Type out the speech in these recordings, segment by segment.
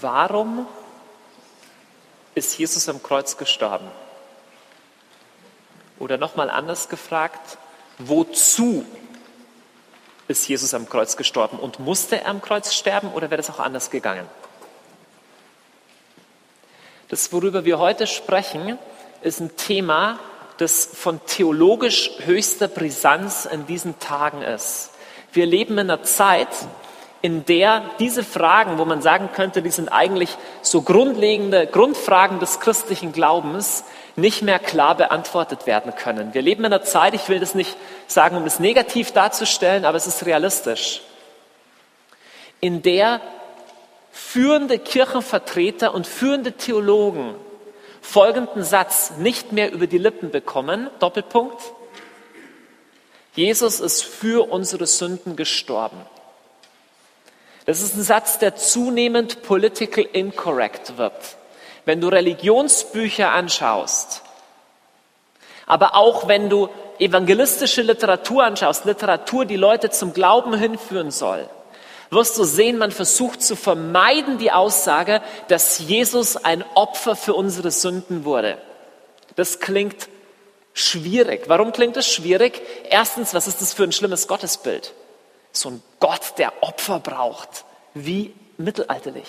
Warum ist Jesus am Kreuz gestorben? Oder nochmal anders gefragt, wozu ist Jesus am Kreuz gestorben? Und musste er am Kreuz sterben oder wäre das auch anders gegangen? Das, worüber wir heute sprechen, ist ein Thema, das von theologisch höchster Brisanz in diesen Tagen ist. Wir leben in einer Zeit, in der diese Fragen, wo man sagen könnte, die sind eigentlich so grundlegende Grundfragen des christlichen Glaubens, nicht mehr klar beantwortet werden können. Wir leben in einer Zeit, ich will das nicht sagen, um es negativ darzustellen, aber es ist realistisch, in der führende Kirchenvertreter und führende Theologen folgenden Satz nicht mehr über die Lippen bekommen, Doppelpunkt, Jesus ist für unsere Sünden gestorben. Das ist ein Satz, der zunehmend political incorrect wird. Wenn du Religionsbücher anschaust, aber auch wenn du evangelistische Literatur anschaust, Literatur, die Leute zum Glauben hinführen soll, wirst du sehen, man versucht zu vermeiden die Aussage, dass Jesus ein Opfer für unsere Sünden wurde. Das klingt schwierig. Warum klingt es schwierig? Erstens, was ist das für ein schlimmes Gottesbild? so ein Gott, der Opfer braucht, wie mittelalterlich.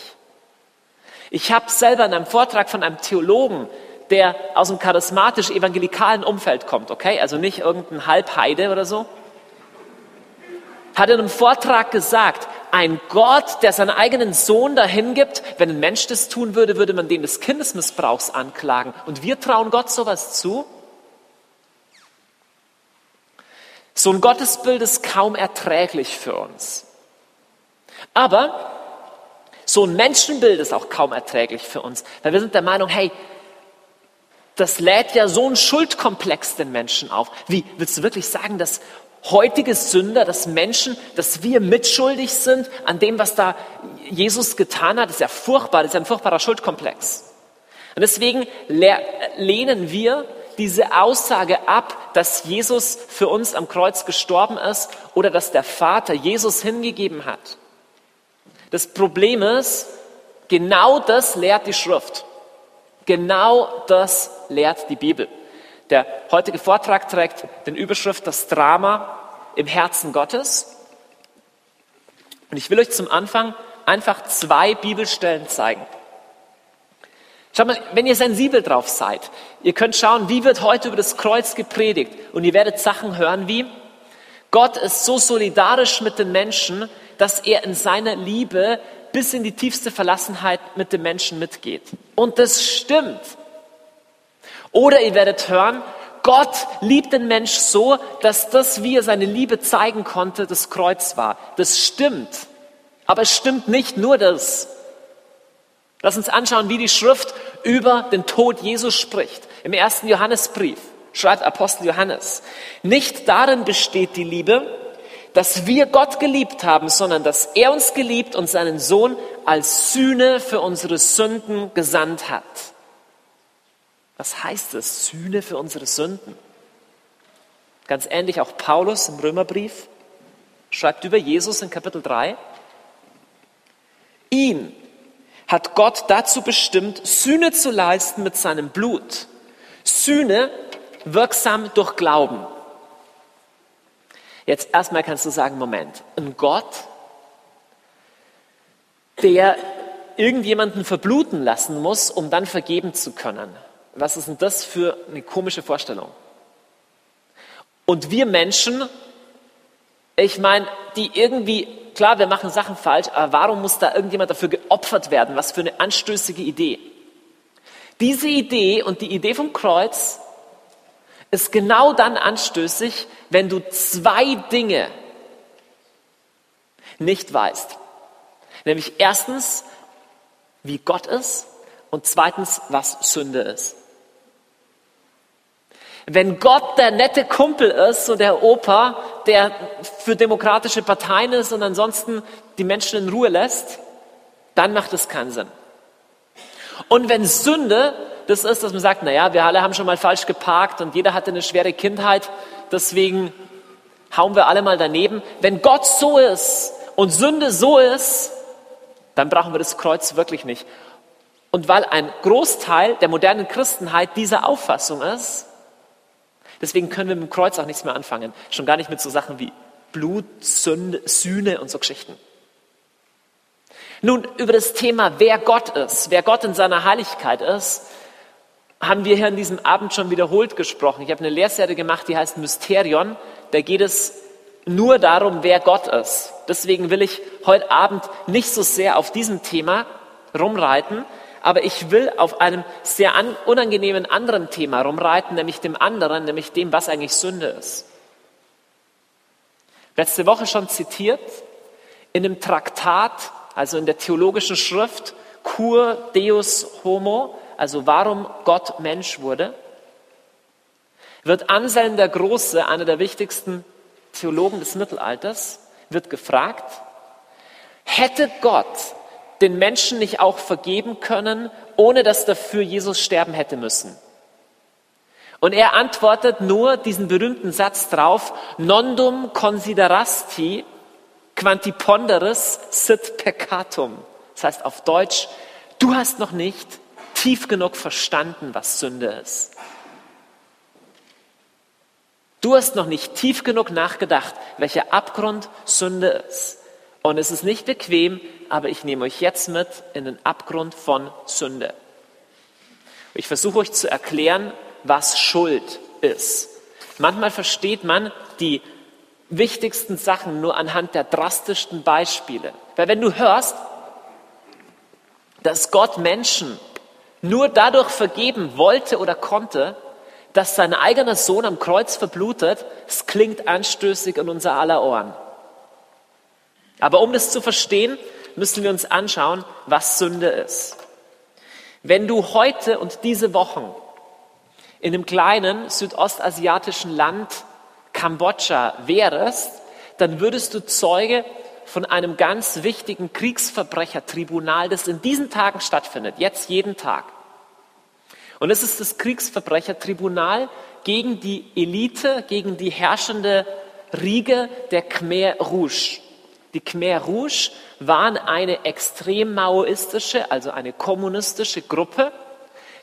Ich habe selber in einem Vortrag von einem Theologen, der aus einem charismatisch-evangelikalen Umfeld kommt, okay, also nicht irgendein Halbheide oder so, hat in einem Vortrag gesagt, ein Gott, der seinen eigenen Sohn dahin gibt, wenn ein Mensch das tun würde, würde man den des Kindesmissbrauchs anklagen. Und wir trauen Gott sowas zu? So ein Gottesbild ist kaum erträglich für uns. Aber so ein Menschenbild ist auch kaum erträglich für uns, weil wir sind der Meinung, hey, das lädt ja so einen Schuldkomplex den Menschen auf. Wie willst du wirklich sagen, dass heutige Sünder, dass Menschen, dass wir mitschuldig sind an dem, was da Jesus getan hat? Das ist ja furchtbar, das ist ja ein furchtbarer Schuldkomplex. Und deswegen lehnen wir diese Aussage ab, dass Jesus für uns am Kreuz gestorben ist oder dass der Vater Jesus hingegeben hat. Das Problem ist, genau das lehrt die Schrift. Genau das lehrt die Bibel. Der heutige Vortrag trägt den Überschrift Das Drama im Herzen Gottes. Und ich will euch zum Anfang einfach zwei Bibelstellen zeigen. Schaut mal, wenn ihr sensibel drauf seid, ihr könnt schauen, wie wird heute über das Kreuz gepredigt und ihr werdet Sachen hören wie, Gott ist so solidarisch mit den Menschen, dass er in seiner Liebe bis in die tiefste Verlassenheit mit den Menschen mitgeht. Und das stimmt. Oder ihr werdet hören, Gott liebt den Mensch so, dass das, wie er seine Liebe zeigen konnte, das Kreuz war. Das stimmt. Aber es stimmt nicht nur das. Lass uns anschauen, wie die Schrift über den Tod Jesus spricht. Im ersten Johannesbrief schreibt Apostel Johannes, nicht darin besteht die Liebe, dass wir Gott geliebt haben, sondern dass er uns geliebt und seinen Sohn als Sühne für unsere Sünden gesandt hat. Was heißt es, Sühne für unsere Sünden? Ganz ähnlich auch Paulus im Römerbrief schreibt über Jesus in Kapitel 3, ihn, hat Gott dazu bestimmt, Sühne zu leisten mit seinem Blut. Sühne wirksam durch Glauben. Jetzt erstmal kannst du sagen, Moment, ein Gott, der irgendjemanden verbluten lassen muss, um dann vergeben zu können. Was ist denn das für eine komische Vorstellung? Und wir Menschen, ich meine, die irgendwie Klar, wir machen Sachen falsch, aber warum muss da irgendjemand dafür geopfert werden? Was für eine anstößige Idee. Diese Idee und die Idee vom Kreuz ist genau dann anstößig, wenn du zwei Dinge nicht weißt. Nämlich erstens, wie Gott ist und zweitens, was Sünde ist. Wenn Gott der nette Kumpel ist, so der Opa, der für demokratische Parteien ist und ansonsten die Menschen in Ruhe lässt, dann macht es keinen Sinn. Und wenn Sünde das ist, dass man sagt, naja, wir alle haben schon mal falsch geparkt und jeder hatte eine schwere Kindheit, deswegen hauen wir alle mal daneben. Wenn Gott so ist und Sünde so ist, dann brauchen wir das Kreuz wirklich nicht. Und weil ein Großteil der modernen Christenheit dieser Auffassung ist, deswegen können wir mit dem Kreuz auch nichts mehr anfangen. Schon gar nicht mit so Sachen wie Blut, Sünde, Sühne und so Geschichten. Nun, über das Thema, wer Gott ist, wer Gott in seiner Heiligkeit ist, haben wir hier an diesem Abend schon wiederholt gesprochen. Ich habe eine Lehrserie gemacht, die heißt Mysterion. Da geht es nur darum, wer Gott ist. Deswegen will ich heute Abend nicht so sehr auf diesem Thema rumreiten, aber ich will auf einem sehr unangenehmen anderen Thema rumreiten, nämlich dem anderen, nämlich dem, was eigentlich Sünde ist. Letzte Woche schon zitiert, in dem Traktat, also in der theologischen Schrift Cur Deus Homo, also warum Gott Mensch wurde, wird Anselm der Große, einer der wichtigsten Theologen des Mittelalters, wird gefragt, hätte Gott den Menschen nicht auch vergeben können, ohne dass dafür Jesus sterben hätte müssen? Und er antwortet nur diesen berühmten Satz drauf, nondum considerasti quanti ponderis sit peccatum. Das heißt auf Deutsch, du hast noch nicht tief genug verstanden, was Sünde ist. Du hast noch nicht tief genug nachgedacht, welcher Abgrund Sünde ist. Und es ist nicht bequem, aber ich nehme euch jetzt mit in den Abgrund von Sünde. Ich versuche euch zu erklären, was Schuld ist. Manchmal versteht man die wichtigsten Sachen nur anhand der drastischsten Beispiele. Weil wenn du hörst, dass Gott Menschen nur dadurch vergeben wollte oder konnte, dass sein eigener Sohn am Kreuz verblutet, es klingt anstößig in unser aller Ohren. Aber um das zu verstehen, müssen wir uns anschauen, was Sünde ist. Wenn du heute und diese Wochen in einem kleinen südostasiatischen Land Kambodscha wärest, dann würdest du Zeuge von einem ganz wichtigen Kriegsverbrechertribunal, das in diesen Tagen stattfindet, jetzt jeden Tag. Und es ist das Kriegsverbrechertribunal gegen die Elite, gegen die herrschende Riege der Khmer Rouge. Die Khmer Rouge waren eine extrem maoistische, also eine kommunistische Gruppe,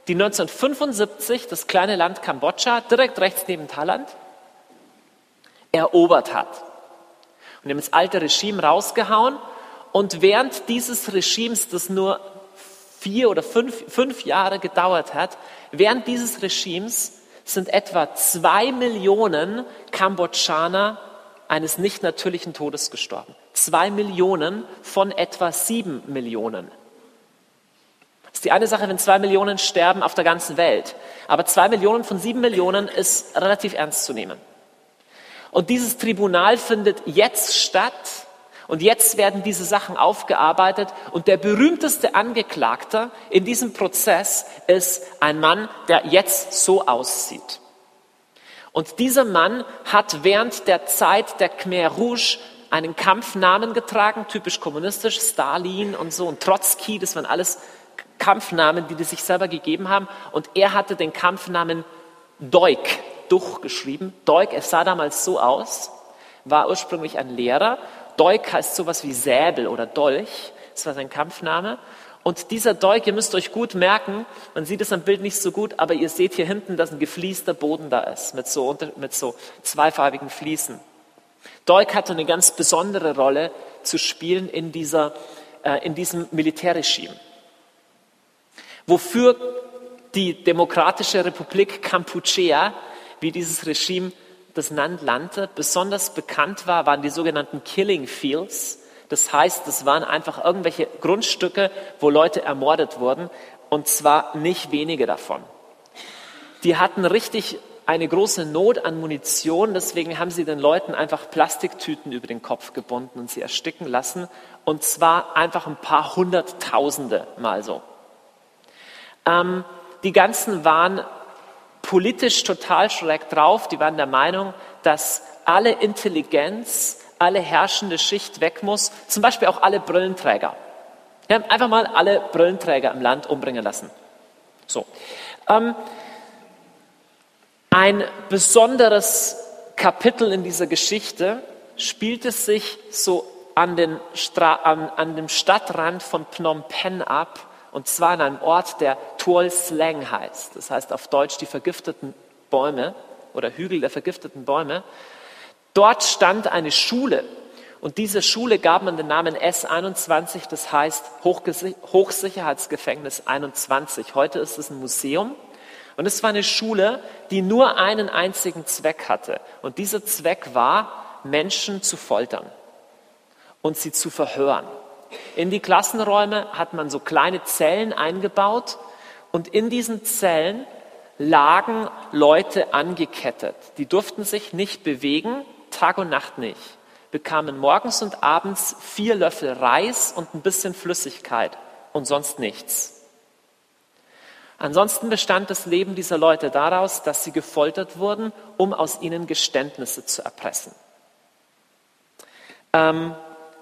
die 1975 das kleine Land Kambodscha direkt rechts neben Thailand erobert hat. Und haben das alte Regime rausgehauen. Und während dieses Regimes, das nur vier oder fünf, fünf Jahre gedauert hat, während dieses Regimes sind etwa zwei Millionen Kambodschaner eines nicht natürlichen Todes gestorben. Zwei Millionen von etwa sieben Millionen. Das ist die eine Sache, wenn zwei Millionen sterben auf der ganzen Welt. Aber zwei Millionen von sieben Millionen ist relativ ernst zu nehmen. Und dieses Tribunal findet jetzt statt und jetzt werden diese Sachen aufgearbeitet und der berühmteste Angeklagte in diesem Prozess ist ein Mann, der jetzt so aussieht. Und dieser Mann hat während der Zeit der Khmer Rouge einen Kampfnamen getragen, typisch kommunistisch, Stalin und so und Trotzki, das waren alles Kampfnamen, die die sich selber gegeben haben. Und er hatte den Kampfnamen Deuk durchgeschrieben. Deuk, es sah damals so aus, war ursprünglich ein Lehrer Deuk heißt sowas wie Säbel oder Dolch. Das war sein Kampfname. Und dieser Deuk, ihr müsst euch gut merken, man sieht es am Bild nicht so gut, aber ihr seht hier hinten, dass ein gefliester Boden da ist, mit so, mit so zweifarbigen Fliesen. Deuk hatte eine ganz besondere Rolle zu spielen in, dieser, äh, in diesem Militärregime. Wofür die Demokratische Republik Kampuchea, wie dieses Regime das nannte, besonders bekannt war, waren die sogenannten Killing Fields. Das heißt, das waren einfach irgendwelche Grundstücke, wo Leute ermordet wurden, und zwar nicht wenige davon. Die hatten richtig eine große Not an Munition, deswegen haben sie den Leuten einfach Plastiktüten über den Kopf gebunden und sie ersticken lassen, und zwar einfach ein paar Hunderttausende mal so. Ähm, die ganzen waren politisch total schräg drauf. Die waren der Meinung, dass alle Intelligenz, alle herrschende Schicht weg muss, zum Beispiel auch alle Brillenträger. Die haben einfach mal alle Brillenträger im Land umbringen lassen. So. Ähm, ein besonderes Kapitel in dieser Geschichte spielt es sich so an, den Stra an, an dem Stadtrand von Phnom Penh ab, und zwar an einem Ort, der Tuol Sleng heißt. Das heißt auf Deutsch die vergifteten Bäume oder Hügel der vergifteten Bäume. Dort stand eine Schule und diese Schule gab man den Namen S21, das heißt Hochsicherheitsgefängnis 21. Heute ist es ein Museum. Und es war eine Schule, die nur einen einzigen Zweck hatte. Und dieser Zweck war, Menschen zu foltern und sie zu verhören. In die Klassenräume hat man so kleine Zellen eingebaut und in diesen Zellen lagen Leute angekettet. Die durften sich nicht bewegen, Tag und Nacht nicht bekamen morgens und abends vier Löffel Reis und ein bisschen Flüssigkeit und sonst nichts. Ansonsten bestand das Leben dieser Leute daraus, dass sie gefoltert wurden, um aus ihnen Geständnisse zu erpressen. Ähm,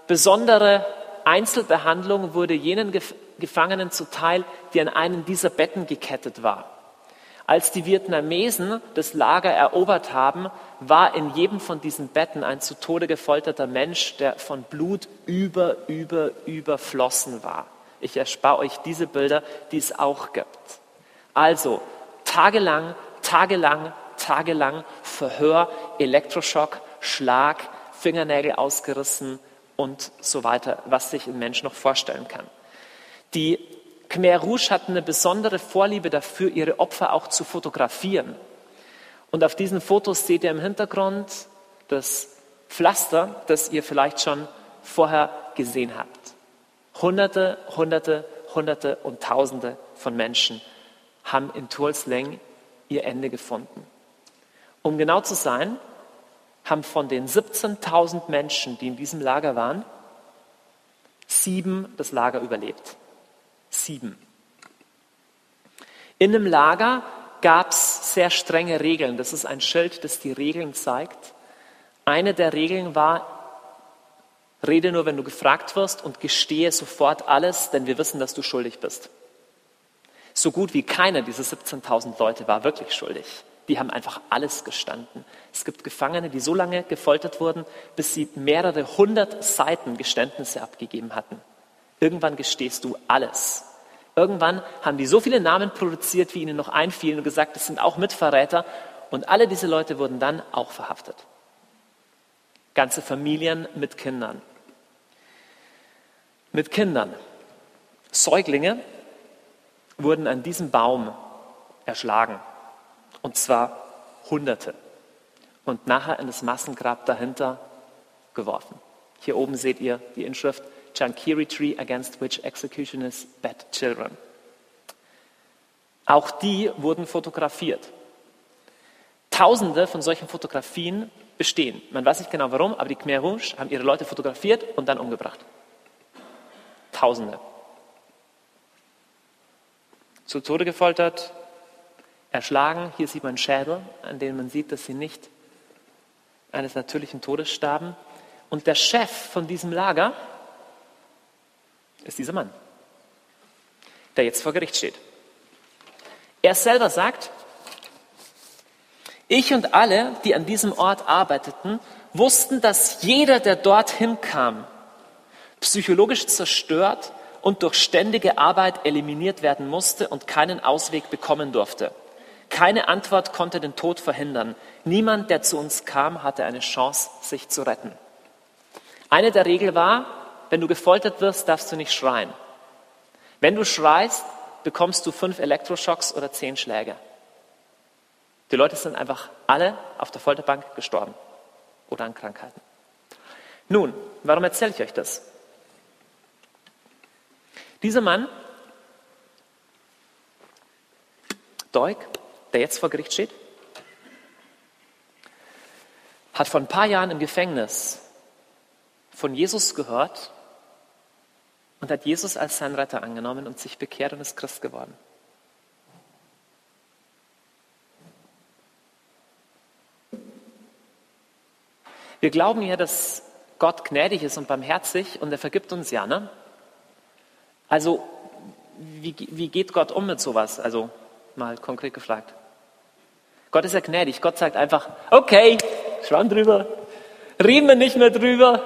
besondere Einzelbehandlung wurde jenen Gefangenen zuteil, die an einem dieser Betten gekettet war. Als die Vietnamesen das Lager erobert haben, war in jedem von diesen Betten ein zu Tode gefolterter Mensch, der von Blut über, über, überflossen war. Ich erspare euch diese Bilder, die es auch gibt. Also tagelang, tagelang, tagelang Verhör, Elektroschock, Schlag, Fingernägel ausgerissen und so weiter, was sich ein Mensch noch vorstellen kann. Die Khmer Rouge hatten eine besondere Vorliebe dafür, ihre Opfer auch zu fotografieren. Und auf diesen Fotos seht ihr im Hintergrund das Pflaster, das ihr vielleicht schon vorher gesehen habt. Hunderte, Hunderte, Hunderte und Tausende von Menschen haben in Tulsleng ihr Ende gefunden. Um genau zu sein, haben von den 17.000 Menschen, die in diesem Lager waren, sieben das Lager überlebt. 7. In einem Lager gab es sehr strenge Regeln. Das ist ein Schild, das die Regeln zeigt. Eine der Regeln war, rede nur, wenn du gefragt wirst und gestehe sofort alles, denn wir wissen, dass du schuldig bist. So gut wie keiner dieser 17.000 Leute war wirklich schuldig. Die haben einfach alles gestanden. Es gibt Gefangene, die so lange gefoltert wurden, bis sie mehrere hundert Seiten Geständnisse abgegeben hatten. Irgendwann gestehst du alles. Irgendwann haben die so viele Namen produziert, wie ihnen noch einfielen und gesagt, das sind auch Mitverräter. Und alle diese Leute wurden dann auch verhaftet. Ganze Familien mit Kindern. Mit Kindern. Säuglinge wurden an diesem Baum erschlagen. Und zwar Hunderte. Und nachher in das Massengrab dahinter geworfen. Hier oben seht ihr die Inschrift Chankiri tree against which executioners bet children. Auch die wurden fotografiert. Tausende von solchen Fotografien bestehen. Man weiß nicht genau warum, aber die Khmer Rouge haben ihre Leute fotografiert und dann umgebracht. Tausende. Zu Tode gefoltert, erschlagen. Hier sieht man Schädel, an denen man sieht, dass sie nicht eines natürlichen Todes starben. Und der Chef von diesem Lager ist dieser Mann, der jetzt vor Gericht steht. Er selber sagt, ich und alle, die an diesem Ort arbeiteten, wussten, dass jeder, der dorthin kam, psychologisch zerstört und durch ständige Arbeit eliminiert werden musste und keinen Ausweg bekommen durfte. Keine Antwort konnte den Tod verhindern. Niemand, der zu uns kam, hatte eine Chance, sich zu retten. Eine der Regeln war, wenn du gefoltert wirst, darfst du nicht schreien. Wenn du schreist, bekommst du fünf Elektroschocks oder zehn Schläge. Die Leute sind einfach alle auf der Folterbank gestorben oder an Krankheiten. Nun, warum erzähle ich euch das? Dieser Mann, Deuk, der jetzt vor Gericht steht, hat vor ein paar Jahren im Gefängnis von Jesus gehört und hat Jesus als seinen Retter angenommen und sich bekehrt und ist Christ geworden. Wir glauben ja, dass Gott gnädig ist und barmherzig und er vergibt uns ja. Ne? Also, wie, wie geht Gott um mit sowas? Also, mal konkret gefragt. Gott ist ja gnädig. Gott sagt einfach, okay, schwamm drüber, reden wir nicht mehr drüber,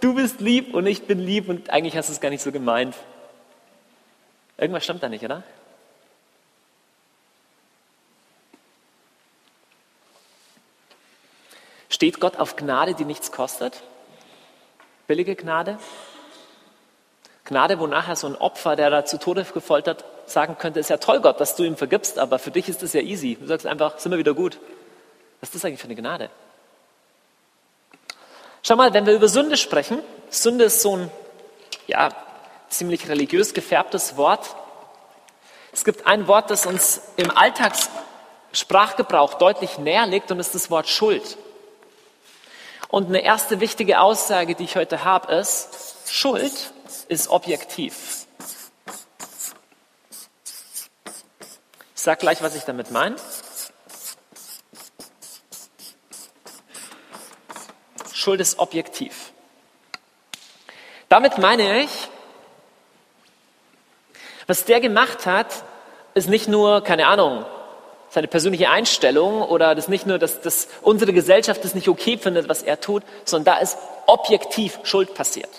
du bist lieb und ich bin lieb und eigentlich hast du es gar nicht so gemeint. Irgendwas stimmt da nicht, oder? Steht Gott auf Gnade, die nichts kostet? Billige Gnade? Gnade, wo nachher so ein Opfer, der da zu Tode gefoltert, sagen könnte, ist ja toll, Gott, dass du ihm vergibst, aber für dich ist das ja easy. Du sagst einfach, sind wir wieder gut. Was ist das eigentlich für eine Gnade? Schau mal, wenn wir über Sünde sprechen, Sünde ist so ein, ja, ziemlich religiös gefärbtes Wort. Es gibt ein Wort, das uns im Alltagssprachgebrauch deutlich näher liegt und ist das Wort Schuld. Und eine erste wichtige Aussage, die ich heute habe, ist, Schuld ist objektiv. Ich sage gleich, was ich damit meine. Schuld ist objektiv. Damit meine ich, was der gemacht hat, ist nicht nur, keine Ahnung, seine persönliche Einstellung oder das nicht nur, dass, dass unsere Gesellschaft das nicht okay findet, was er tut, sondern da ist objektiv Schuld passiert.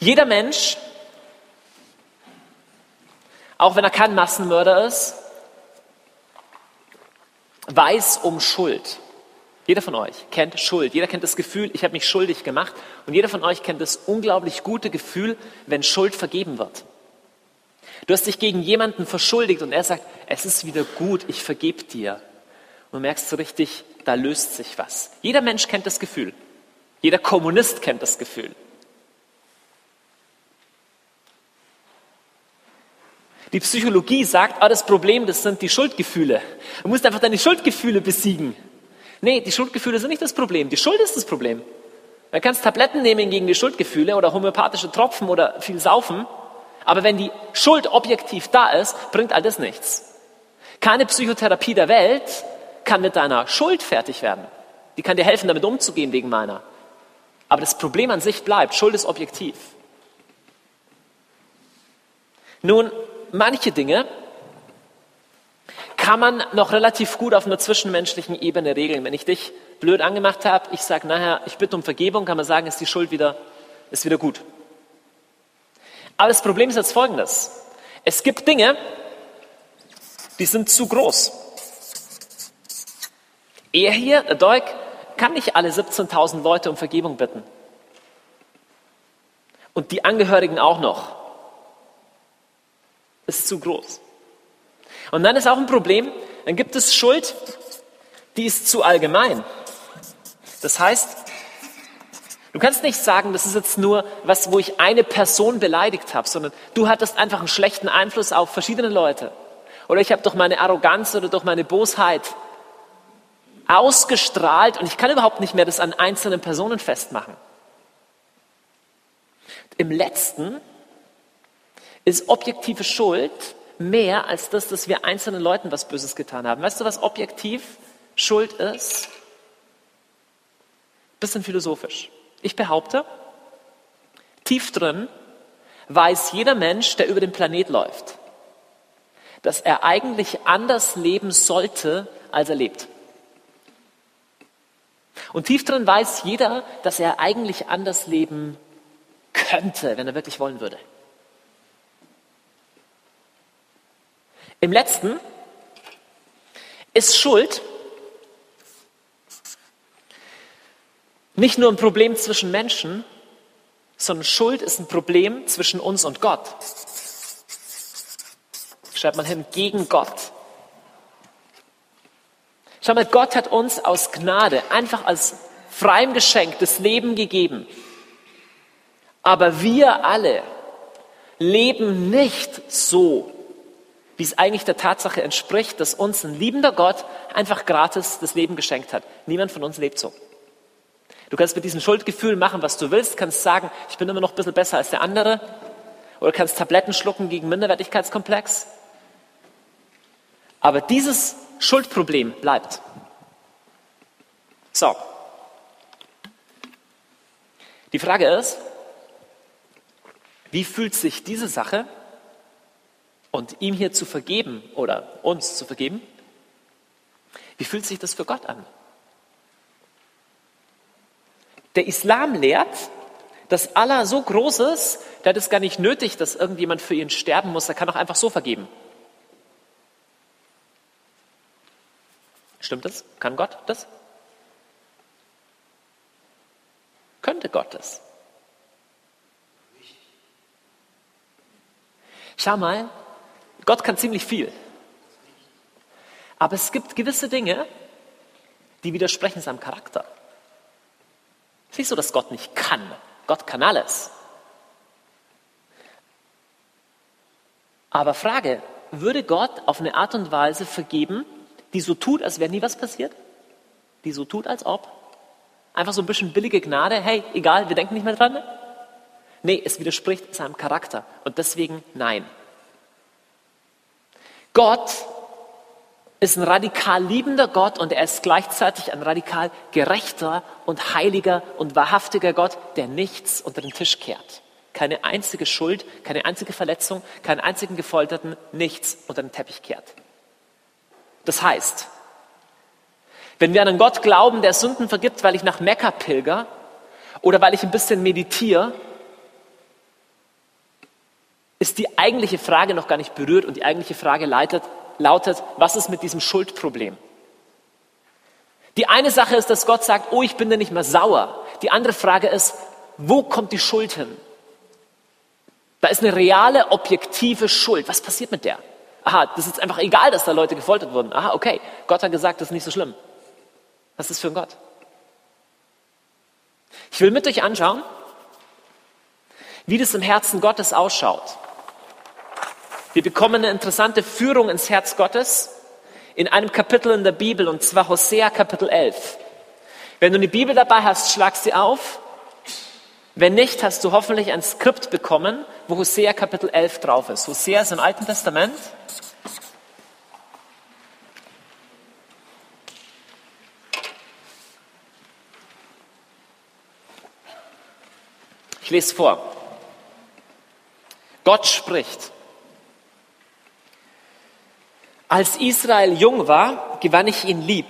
Jeder Mensch, auch wenn er kein Massenmörder ist, weiß um Schuld. Jeder von euch kennt Schuld. Jeder kennt das Gefühl, ich habe mich schuldig gemacht. Und jeder von euch kennt das unglaublich gute Gefühl, wenn Schuld vergeben wird. Du hast dich gegen jemanden verschuldigt und er sagt, es ist wieder gut, ich vergebe dir. Und du merkst so richtig, da löst sich was. Jeder Mensch kennt das Gefühl. Jeder Kommunist kennt das Gefühl. Die Psychologie sagt, ah, das Problem, das sind die Schuldgefühle. Du musst einfach deine Schuldgefühle besiegen. Nee, die Schuldgefühle sind nicht das Problem. Die Schuld ist das Problem. Du kannst Tabletten nehmen gegen die Schuldgefühle oder homöopathische Tropfen oder viel saufen. Aber wenn die Schuld objektiv da ist, bringt all das nichts. Keine Psychotherapie der Welt kann mit deiner Schuld fertig werden. Die kann dir helfen, damit umzugehen wegen meiner. Aber das Problem an sich bleibt. Schuld ist objektiv. Nun, manche Dinge kann man noch relativ gut auf einer zwischenmenschlichen Ebene regeln. Wenn ich dich blöd angemacht habe, ich sage nachher, ich bitte um Vergebung, kann man sagen, ist die Schuld wieder, ist wieder gut. Aber das Problem ist jetzt folgendes. Es gibt Dinge, die sind zu groß. Er hier, der Deuk, kann nicht alle 17.000 Leute um Vergebung bitten. Und die Angehörigen auch noch ist zu groß. Und dann ist auch ein Problem, dann gibt es Schuld, die ist zu allgemein. Das heißt, du kannst nicht sagen, das ist jetzt nur was, wo ich eine Person beleidigt habe, sondern du hattest einfach einen schlechten Einfluss auf verschiedene Leute. Oder ich habe durch meine Arroganz oder durch meine Bosheit ausgestrahlt und ich kann überhaupt nicht mehr das an einzelnen Personen festmachen. Im letzten ist objektive Schuld mehr als das, dass wir einzelnen Leuten was Böses getan haben. Weißt du, was objektiv Schuld ist? Bisschen philosophisch. Ich behaupte, tief drin weiß jeder Mensch, der über den Planet läuft, dass er eigentlich anders leben sollte, als er lebt. Und tief drin weiß jeder, dass er eigentlich anders leben könnte, wenn er wirklich wollen würde. Im letzten ist Schuld nicht nur ein Problem zwischen Menschen, sondern Schuld ist ein Problem zwischen uns und Gott. Schreibt man hin, gegen Gott. Schau mal, Gott hat uns aus Gnade einfach als freiem Geschenk das Leben gegeben. Aber wir alle leben nicht so, wie es eigentlich der Tatsache entspricht, dass uns ein liebender Gott einfach gratis das Leben geschenkt hat. Niemand von uns lebt so. Du kannst mit diesem Schuldgefühl machen, was du willst, kannst sagen, ich bin immer noch ein bisschen besser als der andere, oder kannst Tabletten schlucken gegen Minderwertigkeitskomplex. Aber dieses Schuldproblem bleibt. So. Die Frage ist, wie fühlt sich diese Sache und ihm hier zu vergeben oder uns zu vergeben, wie fühlt sich das für Gott an? Der Islam lehrt, dass Allah so groß ist, der hat es gar nicht nötig, dass irgendjemand für ihn sterben muss. Er kann auch einfach so vergeben. Stimmt das? Kann Gott das? Könnte Gott das? Schau mal, Gott kann ziemlich viel. Aber es gibt gewisse Dinge, die widersprechen seinem Charakter. Es ist nicht so, dass Gott nicht kann. Gott kann alles. Aber Frage, würde Gott auf eine Art und Weise vergeben, die so tut, als wäre nie was passiert? Die so tut, als ob? Einfach so ein bisschen billige Gnade, hey, egal, wir denken nicht mehr dran? Nee, es widerspricht seinem Charakter und deswegen nein. Gott ist ein radikal liebender Gott und er ist gleichzeitig ein radikal gerechter und heiliger und wahrhaftiger Gott, der nichts unter den Tisch kehrt. Keine einzige Schuld, keine einzige Verletzung, keinen einzigen Gefolterten, nichts unter den Teppich kehrt. Das heißt, wenn wir an einen Gott glauben, der Sünden vergibt, weil ich nach Mekka pilger oder weil ich ein bisschen meditiere, ist die eigentliche Frage noch gar nicht berührt und die eigentliche Frage leitet, lautet, was ist mit diesem Schuldproblem? Die eine Sache ist, dass Gott sagt, oh, ich bin dir nicht mehr sauer. Die andere Frage ist, wo kommt die Schuld hin? Da ist eine reale, objektive Schuld. Was passiert mit der? Aha, das ist einfach egal, dass da Leute gefoltert wurden. Aha, okay, Gott hat gesagt, das ist nicht so schlimm. Was ist für ein Gott? Ich will mit euch anschauen, wie das im Herzen Gottes ausschaut. Wir bekommen eine interessante Führung ins Herz Gottes in einem Kapitel in der Bibel, und zwar Hosea Kapitel 11. Wenn du eine Bibel dabei hast, schlag sie auf. Wenn nicht, hast du hoffentlich ein Skript bekommen, wo Hosea Kapitel 11 drauf ist. Hosea ist im Alten Testament. Ich lese vor. Gott spricht. Als Israel jung war, gewann ich ihn lieb.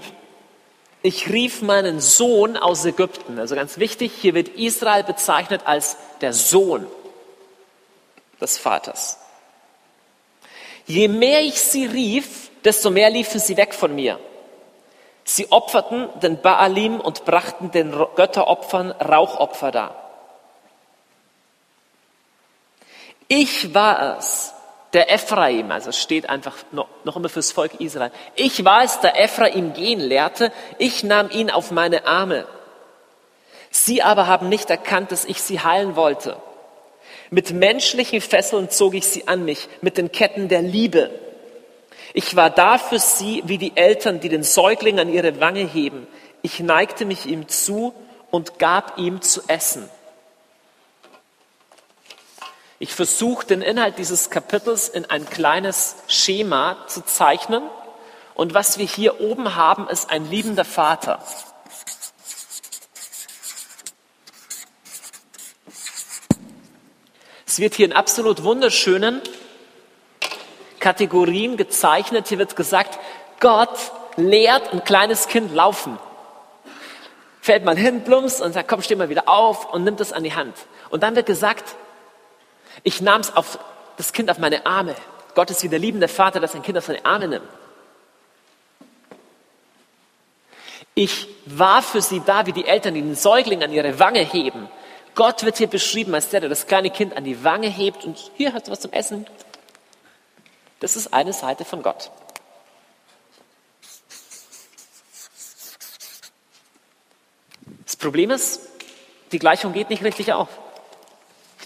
Ich rief meinen Sohn aus Ägypten. Also ganz wichtig, hier wird Israel bezeichnet als der Sohn des Vaters. Je mehr ich sie rief, desto mehr liefen sie weg von mir. Sie opferten den Baalim und brachten den Götteropfern Rauchopfer dar. Ich war es, der Ephraim, also steht einfach noch, noch immer fürs Volk Israel. Ich war es, der Ephraim gehen lehrte. Ich nahm ihn auf meine Arme. Sie aber haben nicht erkannt, dass ich sie heilen wollte. Mit menschlichen Fesseln zog ich sie an mich, mit den Ketten der Liebe. Ich war da für sie wie die Eltern, die den Säugling an ihre Wange heben. Ich neigte mich ihm zu und gab ihm zu essen. Ich versuche den Inhalt dieses Kapitels in ein kleines Schema zu zeichnen. Und was wir hier oben haben, ist ein liebender Vater. Es wird hier in absolut wunderschönen Kategorien gezeichnet. Hier wird gesagt, Gott lehrt ein kleines Kind laufen. Fällt man hin, plumps und sagt, komm, steh mal wieder auf und nimmt es an die Hand. Und dann wird gesagt, ich nahm das Kind auf meine Arme. Gott ist wie der liebende Vater, der sein Kind auf seine Arme nimmt. Ich war für sie da, wie die Eltern, den Säugling an ihre Wange heben. Gott wird hier beschrieben als der, der das kleine Kind an die Wange hebt und hier hast du was zum Essen. Das ist eine Seite von Gott. Das Problem ist, die Gleichung geht nicht richtig auf.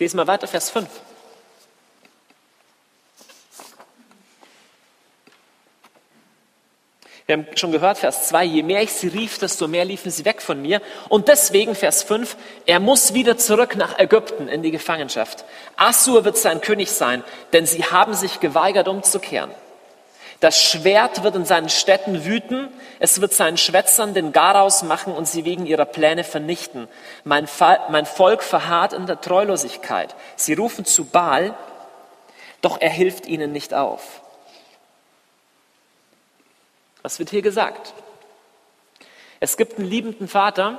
Ich lese mal weiter, Vers 5. Wir haben schon gehört, Vers 2, je mehr ich sie rief, desto mehr liefen sie weg von mir. Und deswegen, Vers 5, er muss wieder zurück nach Ägypten in die Gefangenschaft. Assur wird sein König sein, denn sie haben sich geweigert, umzukehren. Das Schwert wird in seinen Städten wüten, es wird seinen Schwätzern den Garaus machen und sie wegen ihrer Pläne vernichten. Mein, mein Volk verharrt in der Treulosigkeit. Sie rufen zu Baal, doch er hilft ihnen nicht auf. Was wird hier gesagt? Es gibt einen liebenden Vater,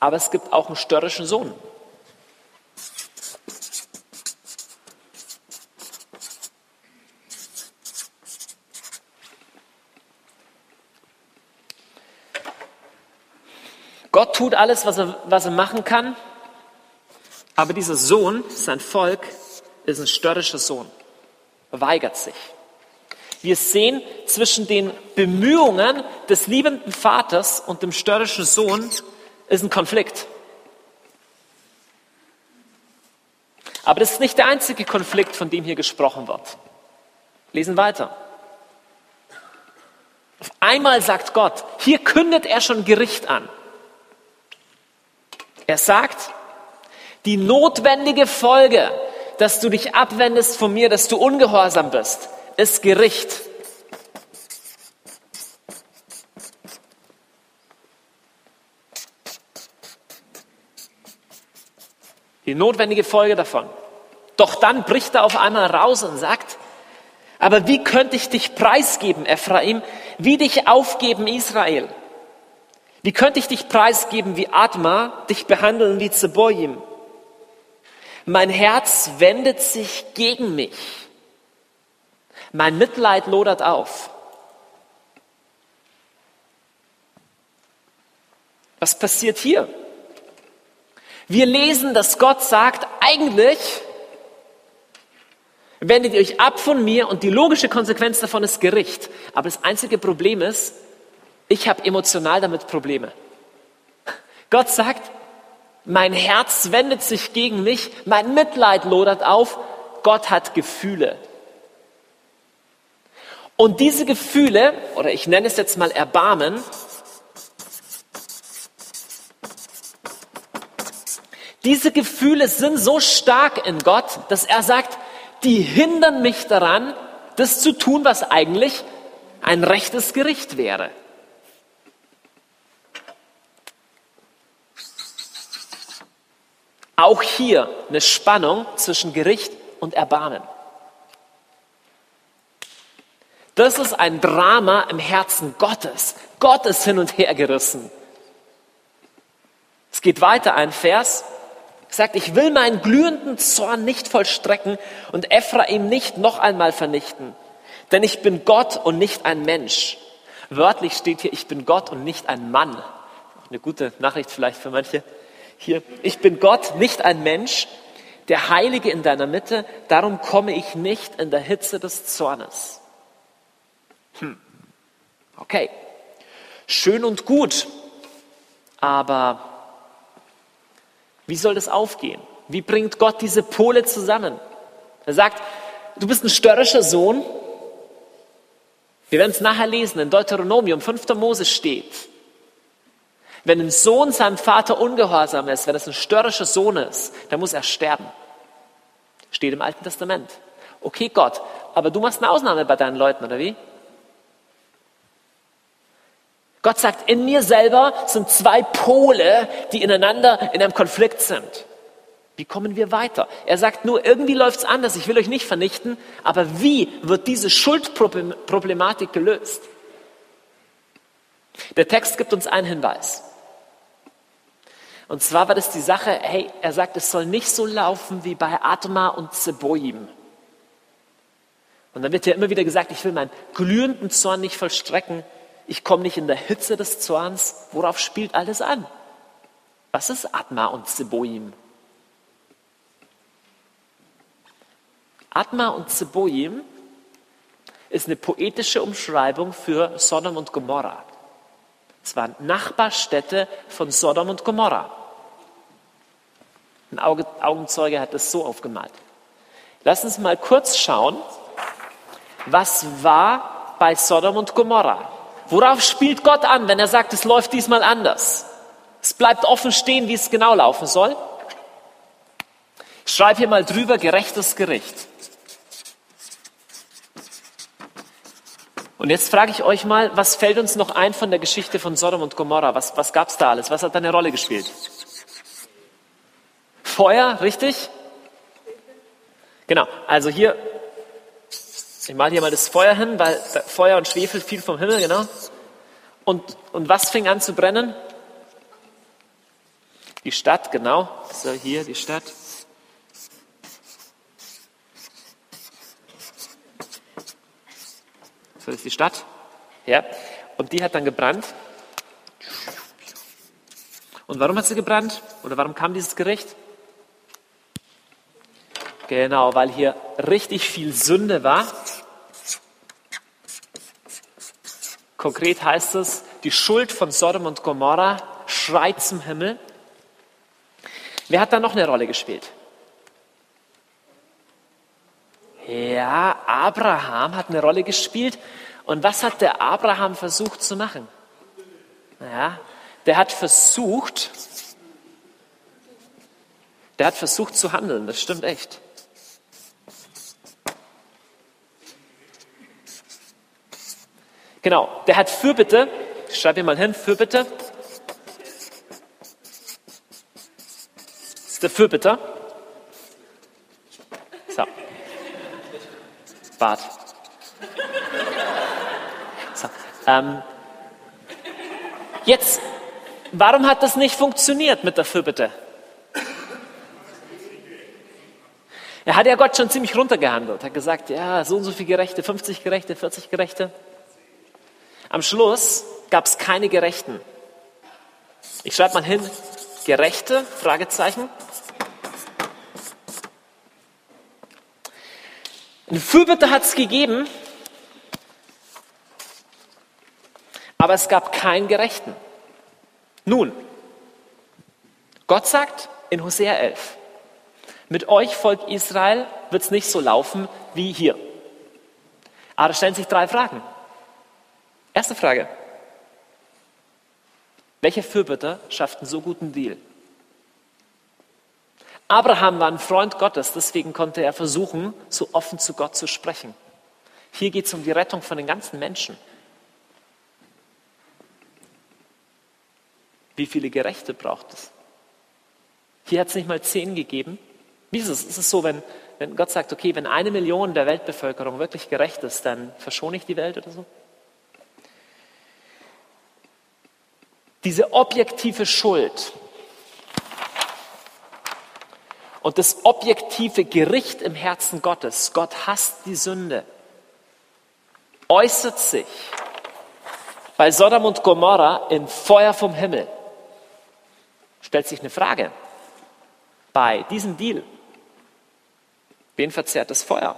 Aber es gibt auch einen störrischen Sohn. Gott tut alles, was er, was er machen kann, aber dieser Sohn, sein Volk, ist ein störrischer Sohn, er weigert sich. Wir sehen zwischen den Bemühungen des liebenden Vaters und dem störrischen Sohn ist ein Konflikt. Aber das ist nicht der einzige Konflikt, von dem hier gesprochen wird. Lesen weiter. Auf einmal sagt Gott, hier kündet er schon Gericht an. Er sagt, die notwendige Folge, dass du dich abwendest von mir, dass du ungehorsam bist, ist Gericht. Die notwendige Folge davon. Doch dann bricht er auf einmal raus und sagt, aber wie könnte ich dich preisgeben, Ephraim, wie dich aufgeben, Israel? Wie könnte ich dich preisgeben wie Atma, dich behandeln wie Zeboim? Mein Herz wendet sich gegen mich. Mein Mitleid lodert auf. Was passiert hier? Wir lesen, dass Gott sagt, eigentlich wendet ihr euch ab von mir und die logische Konsequenz davon ist Gericht. Aber das einzige Problem ist, ich habe emotional damit Probleme. Gott sagt, mein Herz wendet sich gegen mich, mein Mitleid lodert auf, Gott hat Gefühle. Und diese Gefühle, oder ich nenne es jetzt mal Erbarmen, diese Gefühle sind so stark in Gott, dass er sagt, die hindern mich daran, das zu tun, was eigentlich ein rechtes Gericht wäre. Auch hier eine Spannung zwischen Gericht und Erbarmen. Das ist ein Drama im Herzen Gottes. Gott ist hin und her gerissen. Es geht weiter, ein Vers, sagt, ich will meinen glühenden Zorn nicht vollstrecken und Ephraim nicht noch einmal vernichten. Denn ich bin Gott und nicht ein Mensch. Wörtlich steht hier, ich bin Gott und nicht ein Mann. Eine gute Nachricht vielleicht für manche hier, ich bin Gott, nicht ein Mensch, der Heilige in deiner Mitte, darum komme ich nicht in der Hitze des Zornes. Hm. Okay, schön und gut, aber wie soll das aufgehen? Wie bringt Gott diese Pole zusammen? Er sagt, du bist ein störrischer Sohn. Wir werden es nachher lesen, in Deuteronomium, 5. Mose steht, wenn ein Sohn seinem Vater ungehorsam ist, wenn es ein störrischer Sohn ist, dann muss er sterben. Steht im Alten Testament. Okay, Gott, aber du machst eine Ausnahme bei deinen Leuten, oder wie? Gott sagt, in mir selber sind zwei Pole, die ineinander in einem Konflikt sind. Wie kommen wir weiter? Er sagt nur, irgendwie läuft es anders, ich will euch nicht vernichten, aber wie wird diese Schuldproblematik gelöst? Der Text gibt uns einen Hinweis. Und zwar war das die Sache, hey, er sagt, es soll nicht so laufen wie bei Atma und Zeboim. Und dann wird ja immer wieder gesagt, ich will meinen glühenden Zorn nicht vollstrecken. Ich komme nicht in der Hitze des Zorns. Worauf spielt alles an? Was ist Atma und Zeboim? Atma und Zeboim ist eine poetische Umschreibung für Sodom und Gomorra. Es waren Nachbarstädte von Sodom und Gomorra. Ein Augenzeuge hat das so aufgemalt. Lass uns mal kurz schauen, was war bei Sodom und Gomorra. Worauf spielt Gott an, wenn er sagt, es läuft diesmal anders? Es bleibt offen stehen, wie es genau laufen soll. Ich schreibe hier mal drüber gerechtes Gericht. Und jetzt frage ich euch mal, was fällt uns noch ein von der Geschichte von Sodom und Gomorra? Was, was gab es da alles? Was hat da eine Rolle gespielt? Feuer, richtig? Genau, also hier, ich male hier mal das Feuer hin, weil Feuer und Schwefel fiel vom Himmel, genau. Und, und was fing an zu brennen? Die Stadt, genau. So, hier die Stadt. So ist die Stadt. Ja. Und die hat dann gebrannt. Und warum hat sie gebrannt? Oder warum kam dieses Gericht? Genau, weil hier richtig viel Sünde war. Konkret heißt es, die Schuld von Sodom und Gomorra schreit zum Himmel. Wer hat da noch eine Rolle gespielt? Ja, Abraham hat eine Rolle gespielt. Und was hat der Abraham versucht zu machen? Ja, der hat versucht, der hat versucht zu handeln, das stimmt echt. Genau, der hat Fürbitte, ich schreibe hier mal hin, Fürbitte. Das ist der Fürbitter. So. Bart. So. Ähm. Jetzt, warum hat das nicht funktioniert mit der Fürbitte? Er hat ja Gott schon ziemlich runtergehandelt. Er hat gesagt, ja, so und so viele Gerechte, 50 Gerechte, 40 Gerechte. Am Schluss gab es keine Gerechten. Ich schreibe mal hin, Gerechte, Fragezeichen. Eine Fürbitte hat es gegeben, aber es gab keinen Gerechten. Nun, Gott sagt in Hosea 11, mit euch, Volk Israel, wird es nicht so laufen wie hier. Aber da stellen sich drei Fragen. Erste Frage. Welcher Fürbitter schafft einen so guten Deal? Abraham war ein Freund Gottes, deswegen konnte er versuchen, so offen zu Gott zu sprechen. Hier geht es um die Rettung von den ganzen Menschen. Wie viele Gerechte braucht es? Hier hat es nicht mal zehn gegeben. Wie ist es? Ist es so, wenn, wenn Gott sagt, okay, wenn eine Million der Weltbevölkerung wirklich gerecht ist, dann verschone ich die Welt oder so? Diese objektive Schuld und das objektive Gericht im Herzen Gottes, Gott hasst die Sünde, äußert sich bei Sodom und Gomorra in Feuer vom Himmel. Stellt sich eine Frage. Bei diesem Deal, wen verzehrt das Feuer?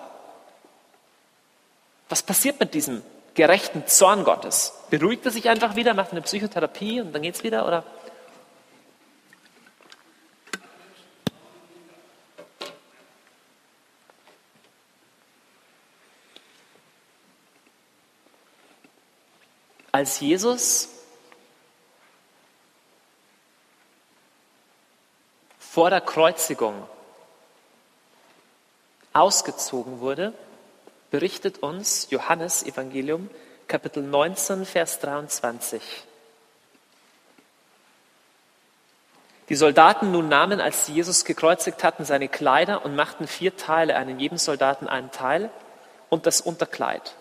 Was passiert mit diesem gerechten Zorn Gottes? Beruhigt er sich einfach wieder, macht eine Psychotherapie und dann geht es wieder? Oder? Als Jesus vor der Kreuzigung ausgezogen wurde, berichtet uns Johannes Evangelium Kapitel 19, Vers 23. Die Soldaten nun nahmen, als sie Jesus gekreuzigt hatten, seine Kleider und machten vier Teile, einen jedem Soldaten einen Teil und das Unterkleid.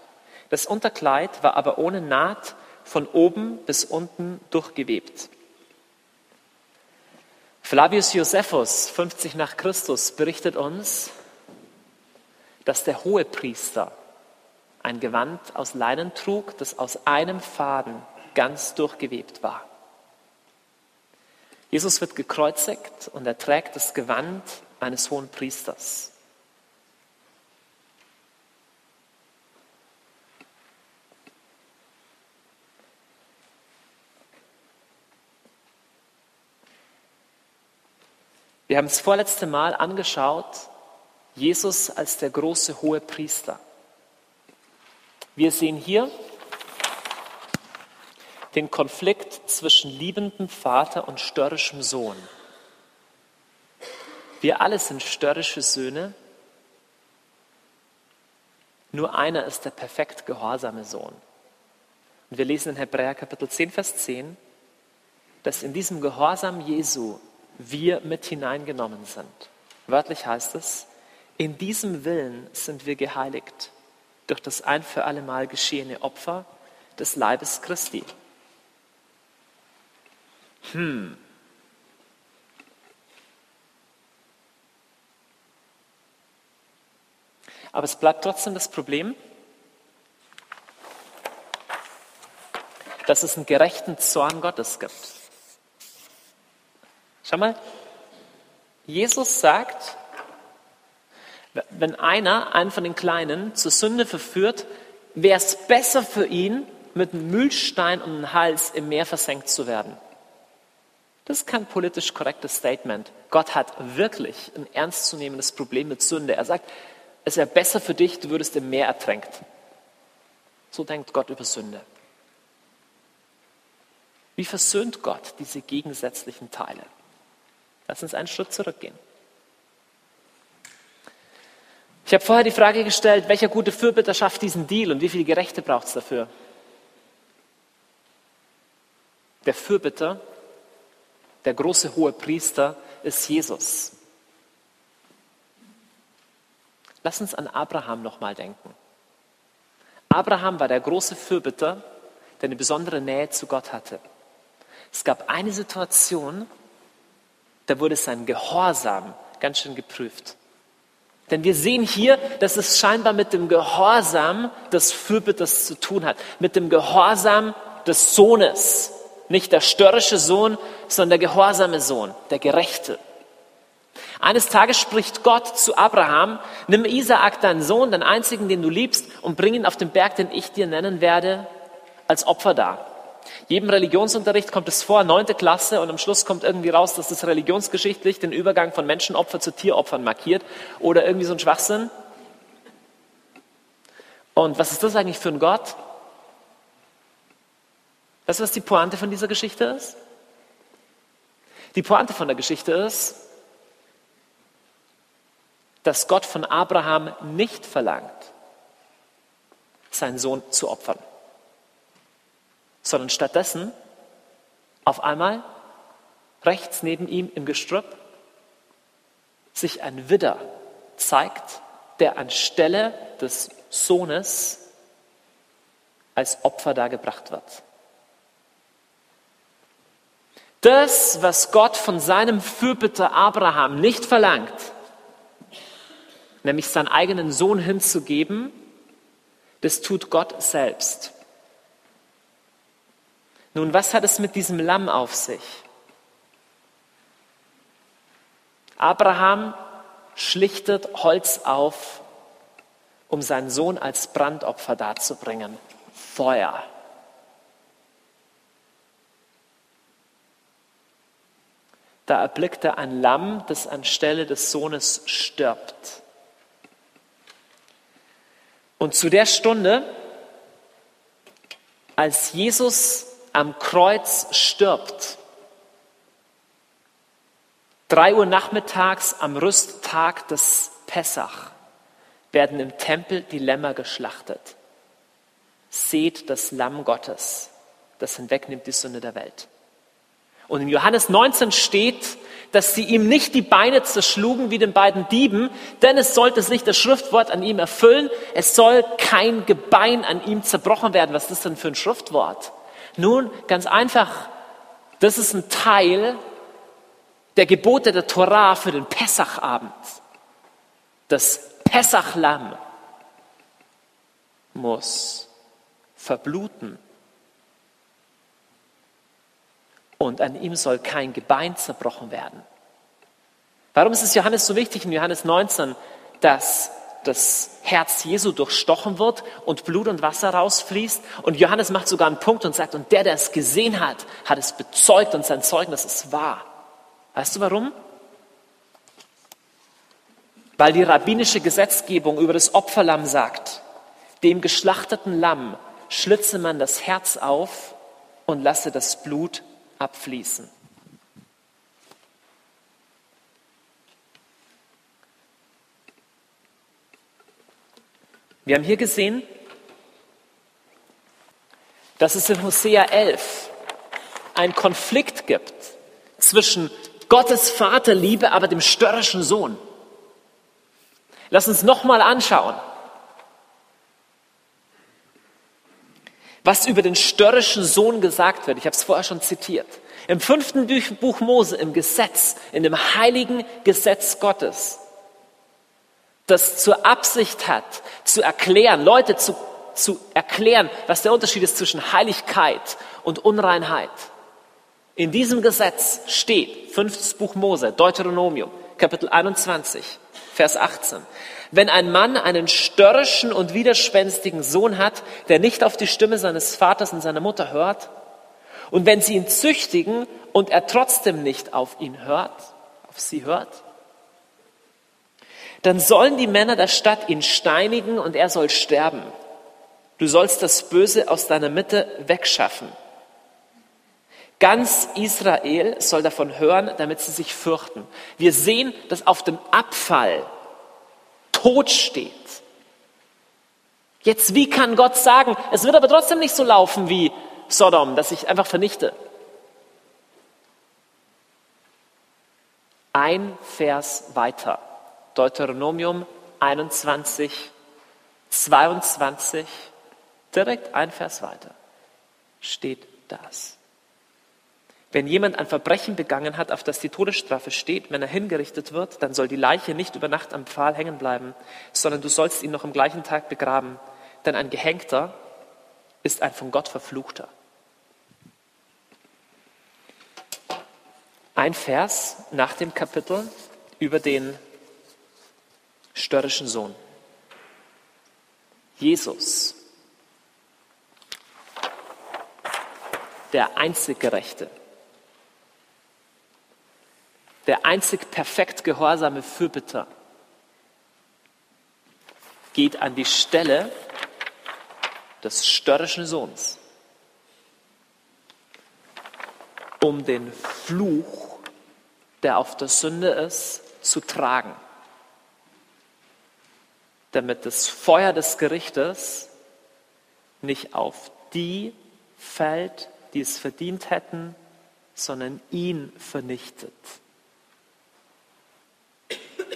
Das Unterkleid war aber ohne Naht von oben bis unten durchgewebt. Flavius Josephus, 50 nach Christus, berichtet uns, dass der Hohepriester ein Gewand aus Leinen trug, das aus einem Faden ganz durchgewebt war. Jesus wird gekreuzigt und er trägt das Gewand eines hohen Priesters. Wir haben es vorletzte Mal angeschaut, Jesus als der große hohe Priester. Wir sehen hier den Konflikt zwischen liebendem Vater und störrischem Sohn. Wir alle sind störrische Söhne, nur einer ist der perfekt gehorsame Sohn. Und wir lesen in Hebräer Kapitel 10, Vers 10, dass in diesem Gehorsam Jesu wir mit hineingenommen sind. Wörtlich heißt es, in diesem Willen sind wir geheiligt durch das ein für allemal geschehene Opfer des Leibes Christi. Hm. Aber es bleibt trotzdem das Problem, dass es einen gerechten Zorn Gottes gibt. Schau mal, Jesus sagt, wenn einer, einen von den Kleinen, zur Sünde verführt, wäre es besser für ihn, mit einem Mühlstein um den Hals im Meer versenkt zu werden. Das ist kein politisch korrektes Statement. Gott hat wirklich ein ernstzunehmendes Problem mit Sünde. Er sagt, es wäre besser für dich, du würdest im Meer ertränkt. So denkt Gott über Sünde. Wie versöhnt Gott diese gegensätzlichen Teile? Lass uns einen Schritt zurückgehen. Ich habe vorher die Frage gestellt, welcher gute Fürbitter schafft diesen Deal und wie viele Gerechte braucht es dafür? Der Fürbitter, der große hohe Priester, ist Jesus. Lass uns an Abraham nochmal denken. Abraham war der große Fürbitter, der eine besondere Nähe zu Gott hatte. Es gab eine Situation, da wurde sein Gehorsam ganz schön geprüft. Denn wir sehen hier, dass es scheinbar mit dem Gehorsam des Fürbitters zu tun hat, mit dem Gehorsam des Sohnes. Nicht der störrische Sohn, sondern der gehorsame Sohn, der Gerechte. Eines Tages spricht Gott zu Abraham, nimm Isaak, deinen Sohn, den einzigen, den du liebst, und bring ihn auf den Berg, den ich dir nennen werde, als Opfer dar. Jedem Religionsunterricht kommt es vor, neunte Klasse, und am Schluss kommt irgendwie raus, dass das religionsgeschichtlich den Übergang von Menschenopfer zu Tieropfern markiert oder irgendwie so ein Schwachsinn. Und was ist das eigentlich für ein Gott? Weißt du, was die Pointe von dieser Geschichte ist? Die Pointe von der Geschichte ist, dass Gott von Abraham nicht verlangt, seinen Sohn zu opfern, sondern stattdessen auf einmal rechts neben ihm im Gestrüpp sich ein Widder zeigt, der anstelle des Sohnes als Opfer dargebracht wird. Das, was Gott von seinem Fürbitter Abraham nicht verlangt, nämlich seinen eigenen Sohn hinzugeben, das tut Gott selbst. Nun, was hat es mit diesem Lamm auf sich? Abraham schlichtet Holz auf, um seinen Sohn als Brandopfer darzubringen. Feuer. Da erblickt er ein Lamm, das anstelle des Sohnes stirbt. Und zu der Stunde, als Jesus am Kreuz stirbt, drei Uhr nachmittags am Rüsttag des Pessach, werden im Tempel die Lämmer geschlachtet. Seht das Lamm Gottes, das hinwegnimmt die Sünde der Welt. Und in Johannes 19 steht, dass sie ihm nicht die Beine zerschlugen wie den beiden Dieben, denn es sollte sich das Schriftwort an ihm erfüllen. Es soll kein Gebein an ihm zerbrochen werden. Was ist denn für ein Schriftwort? Nun, ganz einfach, das ist ein Teil der Gebote der Torah für den Pessachabend. Das Pessachlamm muss verbluten und an ihm soll kein Gebein zerbrochen werden. Warum ist es Johannes so wichtig in Johannes 19, dass das Herz Jesu durchstochen wird und Blut und Wasser rausfließt? Und Johannes macht sogar einen Punkt und sagt, und der, der es gesehen hat, hat es bezeugt und sein Zeugnis ist wahr. Weißt du warum? Weil die rabbinische Gesetzgebung über das Opferlamm sagt, dem geschlachteten Lamm schlitze man das Herz auf und lasse das Blut abfließen. Wir haben hier gesehen, dass es in Hosea 11 einen Konflikt gibt zwischen Gottes Vaterliebe, aber dem störrischen Sohn. Lass uns nochmal anschauen, was über den störrischen Sohn gesagt wird. Ich habe es vorher schon zitiert. Im fünften Buch Mose, im Gesetz, in dem heiligen Gesetz Gottes, das zur Absicht hat, zu erklären, Leute zu, zu erklären, was der Unterschied ist zwischen Heiligkeit und Unreinheit. In diesem Gesetz steht, fünftes Buch Mose, Deuteronomium, Kapitel 21, Vers 18. Wenn ein Mann einen störrischen und widerspenstigen Sohn hat, der nicht auf die Stimme seines Vaters und seiner Mutter hört, und wenn sie ihn züchtigen und er trotzdem nicht auf ihn hört, auf sie hört, dann sollen die Männer der Stadt ihn steinigen und er soll sterben. Du sollst das Böse aus deiner Mitte wegschaffen. Ganz Israel soll davon hören, damit sie sich fürchten. Wir sehen, dass auf dem Abfall Tod steht. Jetzt, wie kann Gott sagen, es wird aber trotzdem nicht so laufen wie Sodom, dass ich einfach vernichte? Ein Vers weiter. Deuteronomium 21, 22, direkt ein Vers weiter, steht das. Wenn jemand ein Verbrechen begangen hat, auf das die Todesstrafe steht, wenn er hingerichtet wird, dann soll die Leiche nicht über Nacht am Pfahl hängen bleiben, sondern du sollst ihn noch am gleichen Tag begraben. Denn ein Gehängter ist ein von Gott verfluchter. Ein Vers nach dem Kapitel über den störrischen Sohn. Jesus, der einzig Gerechte, der einzig perfekt gehorsame Fürbitter, geht an die Stelle des störrischen Sohns, um den Fluch, der auf der Sünde ist, zu tragen damit das Feuer des Gerichtes nicht auf die fällt, die es verdient hätten, sondern ihn vernichtet.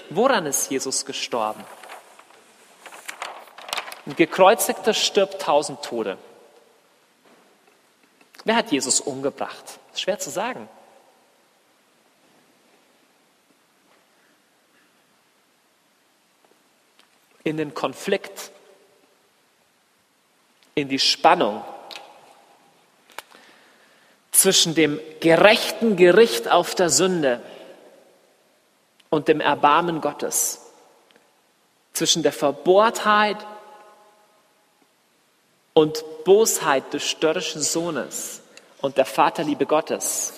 Woran ist Jesus gestorben? Ein gekreuzigter stirbt tausend Tode. Wer hat Jesus umgebracht? Schwer zu sagen. In den Konflikt, in die Spannung zwischen dem gerechten Gericht auf der Sünde und dem Erbarmen Gottes, zwischen der Verbohrtheit und Bosheit des störrischen Sohnes und der Vaterliebe Gottes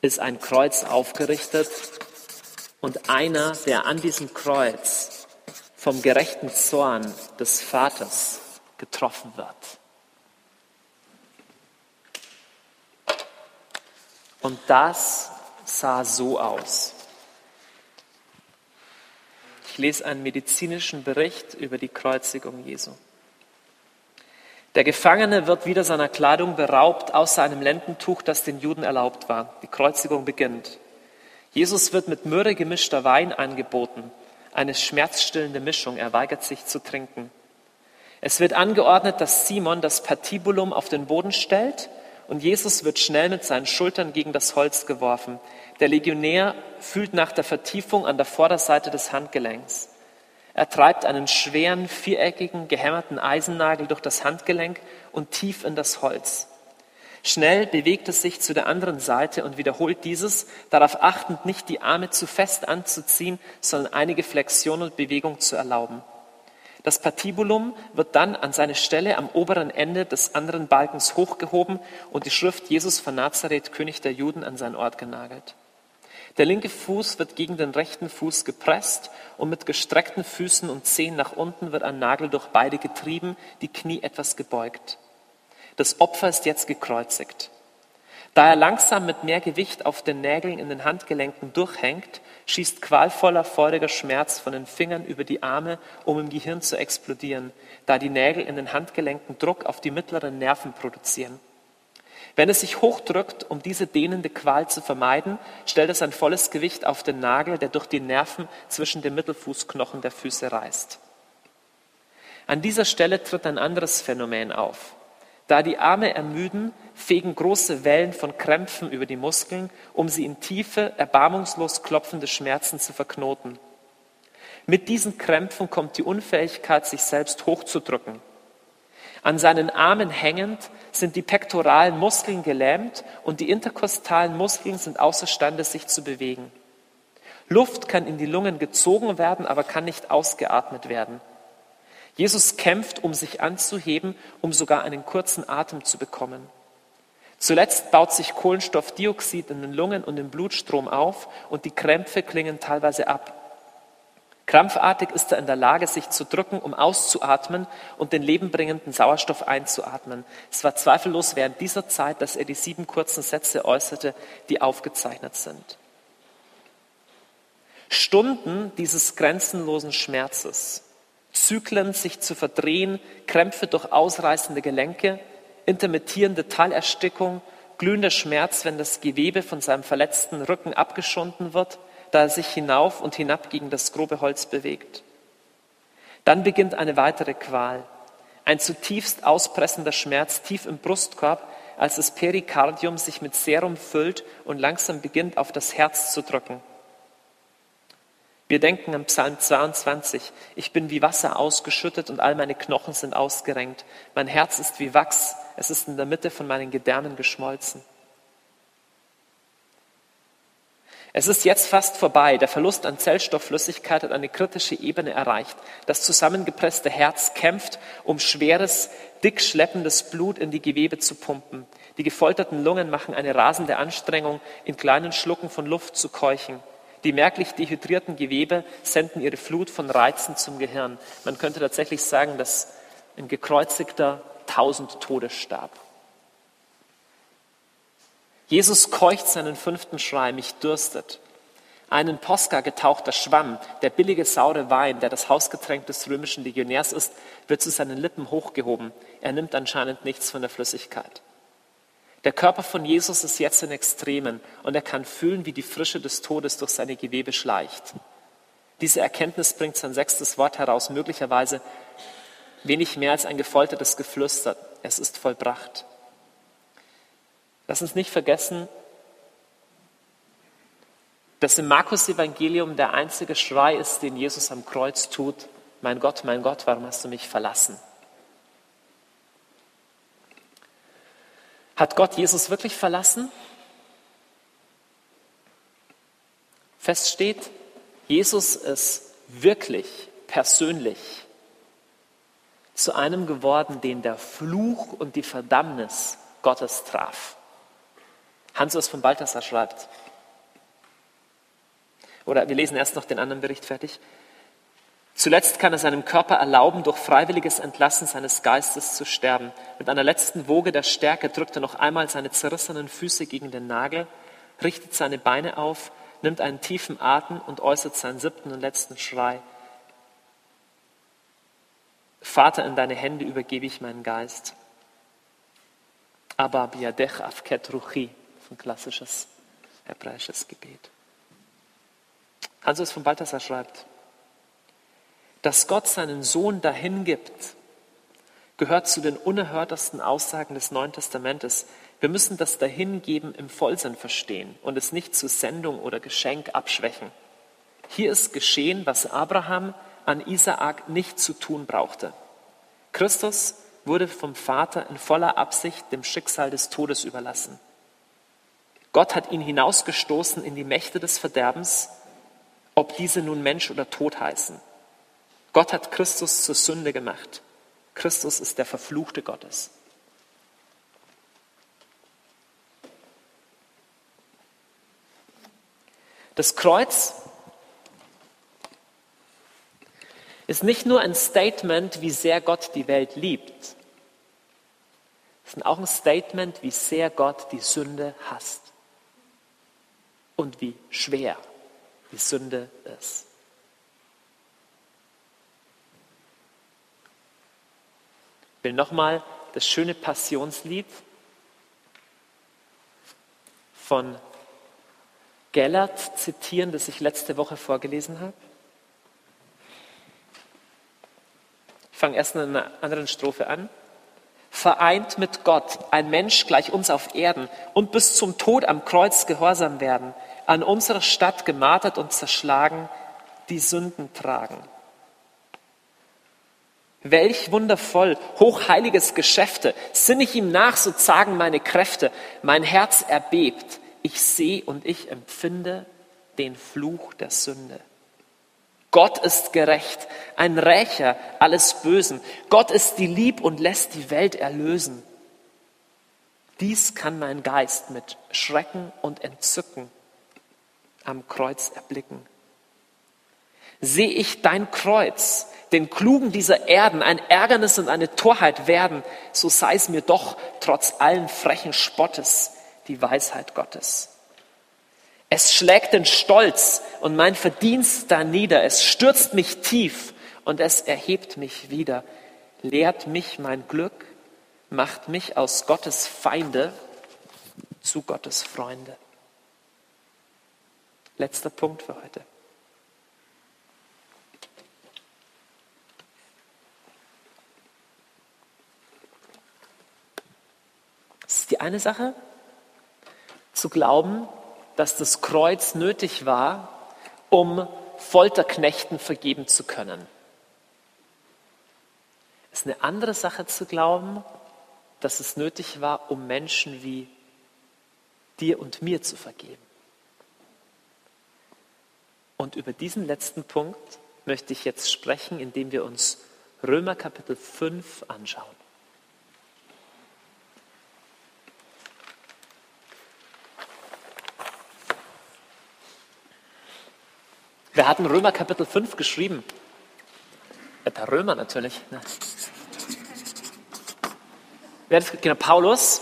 ist ein Kreuz aufgerichtet und einer, der an diesem Kreuz vom gerechten Zorn des Vaters getroffen wird. Und das sah so aus. Ich lese einen medizinischen Bericht über die Kreuzigung Jesu. Der Gefangene wird wieder seiner Kleidung beraubt, außer einem Lendentuch, das den Juden erlaubt war. Die Kreuzigung beginnt. Jesus wird mit Myrrhe gemischter Wein angeboten, eine schmerzstillende Mischung, er weigert sich zu trinken. Es wird angeordnet, dass Simon das Patibulum auf den Boden stellt und Jesus wird schnell mit seinen Schultern gegen das Holz geworfen. Der Legionär fühlt nach der Vertiefung an der Vorderseite des Handgelenks. Er treibt einen schweren, viereckigen, gehämmerten Eisennagel durch das Handgelenk und tief in das Holz. Schnell bewegt es sich zu der anderen Seite und wiederholt dieses, darauf achtend, nicht die Arme zu fest anzuziehen, sondern einige Flexion und Bewegung zu erlauben. Das Patibulum wird dann an seine Stelle am oberen Ende des anderen Balkens hochgehoben und die Schrift Jesus von Nazareth, König der Juden, an seinen Ort genagelt. Der linke Fuß wird gegen den rechten Fuß gepresst und mit gestreckten Füßen und Zehen nach unten wird ein Nagel durch beide getrieben, die Knie etwas gebeugt. Das Opfer ist jetzt gekreuzigt. Da er langsam mit mehr Gewicht auf den Nägeln in den Handgelenken durchhängt, schießt qualvoller, feuriger Schmerz von den Fingern über die Arme, um im Gehirn zu explodieren, da die Nägel in den Handgelenken Druck auf die mittleren Nerven produzieren. Wenn es sich hochdrückt, um diese dehnende Qual zu vermeiden, stellt es ein volles Gewicht auf den Nagel, der durch die Nerven zwischen den Mittelfußknochen der Füße reißt. An dieser Stelle tritt ein anderes Phänomen auf. Da die Arme ermüden, fegen große Wellen von Krämpfen über die Muskeln, um sie in tiefe, erbarmungslos klopfende Schmerzen zu verknoten. Mit diesen Krämpfen kommt die Unfähigkeit, sich selbst hochzudrücken. An seinen Armen hängend sind die pektoralen Muskeln gelähmt und die interkostalen Muskeln sind außerstande, sich zu bewegen. Luft kann in die Lungen gezogen werden, aber kann nicht ausgeatmet werden. Jesus kämpft, um sich anzuheben, um sogar einen kurzen Atem zu bekommen. Zuletzt baut sich Kohlenstoffdioxid in den Lungen und im Blutstrom auf und die Krämpfe klingen teilweise ab. Krampfartig ist er in der Lage, sich zu drücken, um auszuatmen und den lebenbringenden Sauerstoff einzuatmen. Es war zweifellos während dieser Zeit, dass er die sieben kurzen Sätze äußerte, die aufgezeichnet sind. Stunden dieses grenzenlosen Schmerzes, Zyklen sich zu verdrehen, Krämpfe durch ausreißende Gelenke, intermittierende Teilerstickung, glühender Schmerz, wenn das Gewebe von seinem verletzten Rücken abgeschunden wird, da er sich hinauf und hinab gegen das grobe Holz bewegt. Dann beginnt eine weitere Qual, ein zutiefst auspressender Schmerz tief im Brustkorb, als das Perikardium sich mit Serum füllt und langsam beginnt auf das Herz zu drücken. Wir denken an Psalm 22. Ich bin wie Wasser ausgeschüttet und all meine Knochen sind ausgerenkt. Mein Herz ist wie Wachs. Es ist in der Mitte von meinen Gedärmen geschmolzen. Es ist jetzt fast vorbei. Der Verlust an Zellstoffflüssigkeit hat eine kritische Ebene erreicht. Das zusammengepresste Herz kämpft, um schweres, dick schleppendes Blut in die Gewebe zu pumpen. Die gefolterten Lungen machen eine rasende Anstrengung, in kleinen Schlucken von Luft zu keuchen. Die merklich dehydrierten Gewebe senden ihre Flut von Reizen zum Gehirn. Man könnte tatsächlich sagen, dass ein gekreuzigter tausend Tode starb. Jesus keucht seinen fünften Schrei, mich dürstet. Ein in Posca getauchter Schwamm, der billige saure Wein, der das Hausgetränk des römischen Legionärs ist, wird zu seinen Lippen hochgehoben. Er nimmt anscheinend nichts von der Flüssigkeit. Der Körper von Jesus ist jetzt in Extremen und er kann fühlen, wie die Frische des Todes durch seine Gewebe schleicht. Diese Erkenntnis bringt sein sechstes Wort heraus, möglicherweise wenig mehr als ein gefoltertes Geflüster. Es ist vollbracht. Lass uns nicht vergessen, dass im Markus-Evangelium der einzige Schrei ist, den Jesus am Kreuz tut. Mein Gott, mein Gott, warum hast du mich verlassen? Hat Gott Jesus wirklich verlassen? Fest steht, Jesus ist wirklich persönlich zu einem geworden, den der Fluch und die Verdammnis Gottes traf. Hans von Balthasar schreibt, oder wir lesen erst noch den anderen Bericht fertig. Zuletzt kann er seinem Körper erlauben, durch freiwilliges Entlassen seines Geistes zu sterben. Mit einer letzten Woge der Stärke drückt er noch einmal seine zerrissenen Füße gegen den Nagel, richtet seine Beine auf, nimmt einen tiefen Atem und äußert seinen siebten und letzten Schrei. Vater, in deine Hände übergebe ich meinen Geist. Aber biadech afket ruchi, ein klassisches hebräisches Gebet. Hansus von Balthasar schreibt, dass Gott seinen Sohn dahin gibt, gehört zu den unerhörtesten Aussagen des Neuen Testamentes. Wir müssen das Dahingeben im Vollsinn verstehen und es nicht zu Sendung oder Geschenk abschwächen. Hier ist geschehen, was Abraham an Isaak nicht zu tun brauchte. Christus wurde vom Vater in voller Absicht dem Schicksal des Todes überlassen. Gott hat ihn hinausgestoßen in die Mächte des Verderbens, ob diese nun Mensch oder Tod heißen. Gott hat Christus zur Sünde gemacht. Christus ist der Verfluchte Gottes. Das Kreuz ist nicht nur ein Statement, wie sehr Gott die Welt liebt. Es ist auch ein Statement, wie sehr Gott die Sünde hasst und wie schwer die Sünde ist. Will nochmal das schöne Passionslied von Gellert zitieren, das ich letzte Woche vorgelesen habe. Ich fange erst in einer anderen Strophe an. Vereint mit Gott, ein Mensch gleich uns auf Erden und bis zum Tod am Kreuz gehorsam werden, an unserer Stadt gemartert und zerschlagen, die Sünden tragen. Welch wundervoll, hochheiliges Geschäfte. Sinn ich ihm nach, so zagen meine Kräfte. Mein Herz erbebt. Ich sehe und ich empfinde den Fluch der Sünde. Gott ist gerecht, ein Rächer alles Bösen. Gott ist die Lieb und lässt die Welt erlösen. Dies kann mein Geist mit Schrecken und Entzücken am Kreuz erblicken. Sehe ich dein Kreuz, den Klugen dieser Erden, ein Ärgernis und eine Torheit werden, so sei es mir doch trotz allen frechen Spottes die Weisheit Gottes. Es schlägt den Stolz und mein Verdienst da nieder. Es stürzt mich tief und es erhebt mich wieder. Lehrt mich mein Glück, macht mich aus Gottes Feinde zu Gottes Freunde. Letzter Punkt für heute. Das ist die eine Sache, zu glauben, dass das Kreuz nötig war, um Folterknechten vergeben zu können. Es ist eine andere Sache zu glauben, dass es nötig war, um Menschen wie dir und mir zu vergeben. Und über diesen letzten Punkt möchte ich jetzt sprechen, indem wir uns Römer Kapitel 5 anschauen. Wer hat in Römer Kapitel 5 geschrieben? Der Römer natürlich. Ne? Wer hat, genau, Paulus.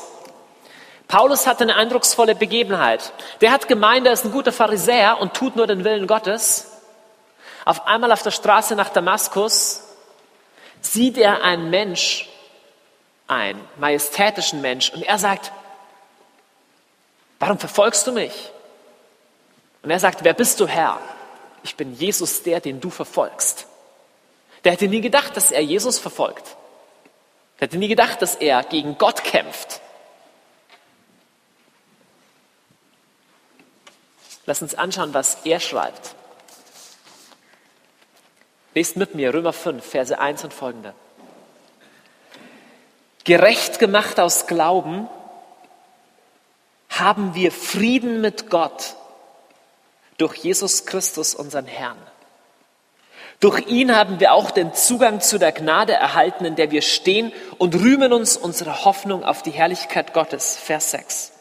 Paulus hatte eine eindrucksvolle Begebenheit. Der hat gemeint, er ist ein guter Pharisäer und tut nur den Willen Gottes. Auf einmal auf der Straße nach Damaskus sieht er einen Mensch, einen majestätischen Mensch, und er sagt, warum verfolgst du mich? Und er sagt, wer bist du Herr? Ich bin Jesus der, den du verfolgst. Der hätte nie gedacht, dass er Jesus verfolgt. Der hätte nie gedacht, dass er gegen Gott kämpft. Lass uns anschauen, was er schreibt. Lest mit mir Römer 5, Verse 1 und folgende. Gerecht gemacht aus Glauben haben wir Frieden mit Gott durch Jesus Christus, unseren Herrn. Durch ihn haben wir auch den Zugang zu der Gnade erhalten, in der wir stehen und rühmen uns unsere Hoffnung auf die Herrlichkeit Gottes. Vers 6.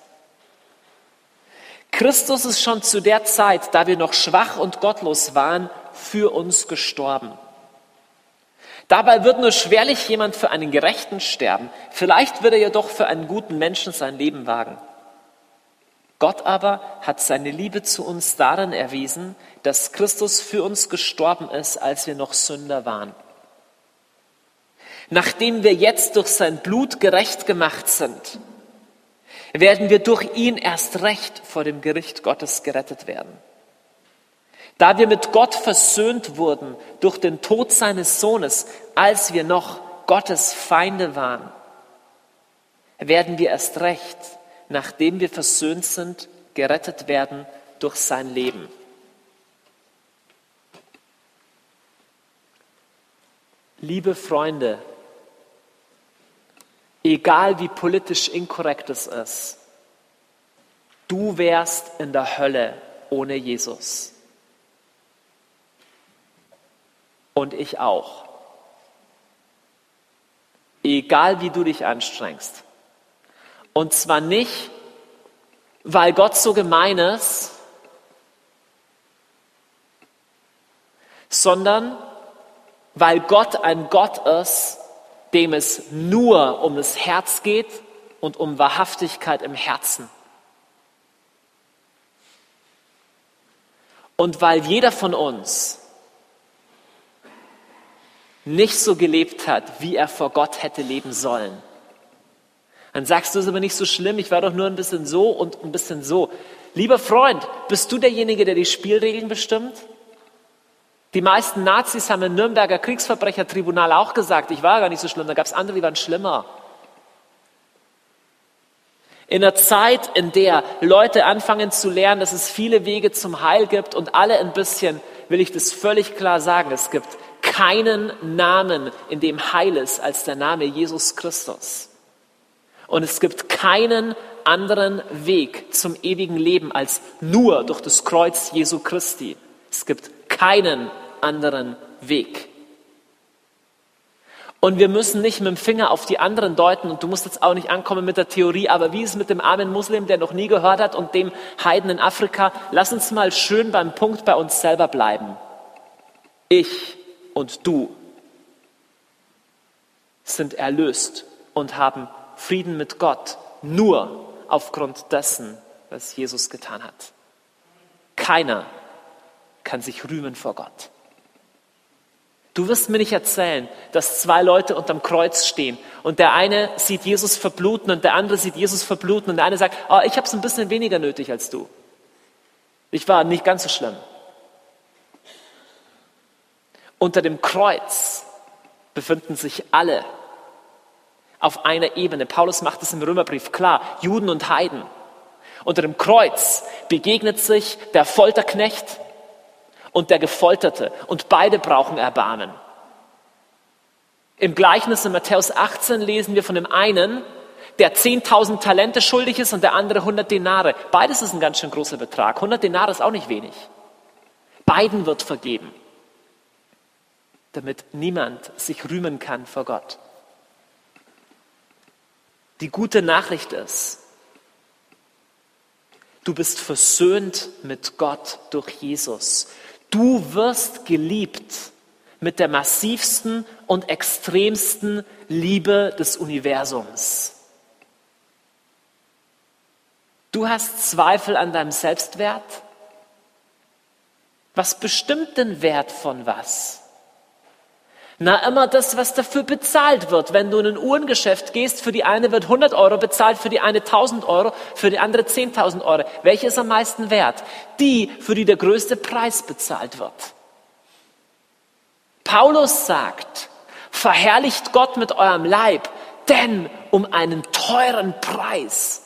Christus ist schon zu der Zeit, da wir noch schwach und gottlos waren, für uns gestorben. Dabei wird nur schwerlich jemand für einen Gerechten sterben. Vielleicht wird er jedoch für einen guten Menschen sein Leben wagen. Gott aber hat seine Liebe zu uns darin erwiesen, dass Christus für uns gestorben ist, als wir noch Sünder waren. Nachdem wir jetzt durch sein Blut gerecht gemacht sind, werden wir durch ihn erst recht vor dem Gericht Gottes gerettet werden. Da wir mit Gott versöhnt wurden durch den Tod seines Sohnes, als wir noch Gottes Feinde waren, werden wir erst recht nachdem wir versöhnt sind, gerettet werden durch sein Leben. Liebe Freunde, egal wie politisch inkorrekt es ist, du wärst in der Hölle ohne Jesus. Und ich auch. Egal wie du dich anstrengst. Und zwar nicht, weil Gott so gemein ist, sondern weil Gott ein Gott ist, dem es nur um das Herz geht und um Wahrhaftigkeit im Herzen. Und weil jeder von uns nicht so gelebt hat, wie er vor Gott hätte leben sollen. Dann sagst du es aber nicht so schlimm, ich war doch nur ein bisschen so und ein bisschen so. Lieber Freund, bist du derjenige, der die Spielregeln bestimmt? Die meisten Nazis haben im Nürnberger Kriegsverbrechertribunal auch gesagt, ich war gar nicht so schlimm, da gab es andere, die waren schlimmer. In einer Zeit, in der Leute anfangen zu lernen, dass es viele Wege zum Heil gibt und alle ein bisschen will ich das völlig klar sagen. Es gibt keinen Namen, in dem Heil ist, als der Name Jesus Christus. Und es gibt keinen anderen Weg zum ewigen Leben als nur durch das Kreuz Jesu Christi. Es gibt keinen anderen Weg. Und wir müssen nicht mit dem Finger auf die anderen deuten und du musst jetzt auch nicht ankommen mit der Theorie, aber wie ist es mit dem armen Muslim, der noch nie gehört hat und dem Heiden in Afrika? Lass uns mal schön beim Punkt bei uns selber bleiben. Ich und du sind erlöst und haben Frieden mit Gott nur aufgrund dessen, was Jesus getan hat. Keiner kann sich rühmen vor Gott. Du wirst mir nicht erzählen, dass zwei Leute unterm Kreuz stehen und der eine sieht Jesus verbluten und der andere sieht Jesus verbluten und der eine sagt, oh, ich habe es ein bisschen weniger nötig als du. Ich war nicht ganz so schlimm. Unter dem Kreuz befinden sich alle auf einer Ebene. Paulus macht es im Römerbrief klar, Juden und Heiden. Unter dem Kreuz begegnet sich der Folterknecht und der Gefolterte und beide brauchen Erbarmen. Im Gleichnis in Matthäus 18 lesen wir von dem einen, der 10.000 Talente schuldig ist und der andere 100 Denare. Beides ist ein ganz schön großer Betrag. 100 Denare ist auch nicht wenig. Beiden wird vergeben damit niemand sich rühmen kann vor Gott. Die gute Nachricht ist, du bist versöhnt mit Gott durch Jesus. Du wirst geliebt mit der massivsten und extremsten Liebe des Universums. Du hast Zweifel an deinem Selbstwert? Was bestimmt den Wert von was? Na, immer das, was dafür bezahlt wird. Wenn du in ein Uhrengeschäft gehst, für die eine wird 100 Euro bezahlt, für die eine 1000 Euro, für die andere 10.000 Euro. Welche ist am meisten wert? Die, für die der größte Preis bezahlt wird. Paulus sagt, verherrlicht Gott mit eurem Leib, denn um einen teuren Preis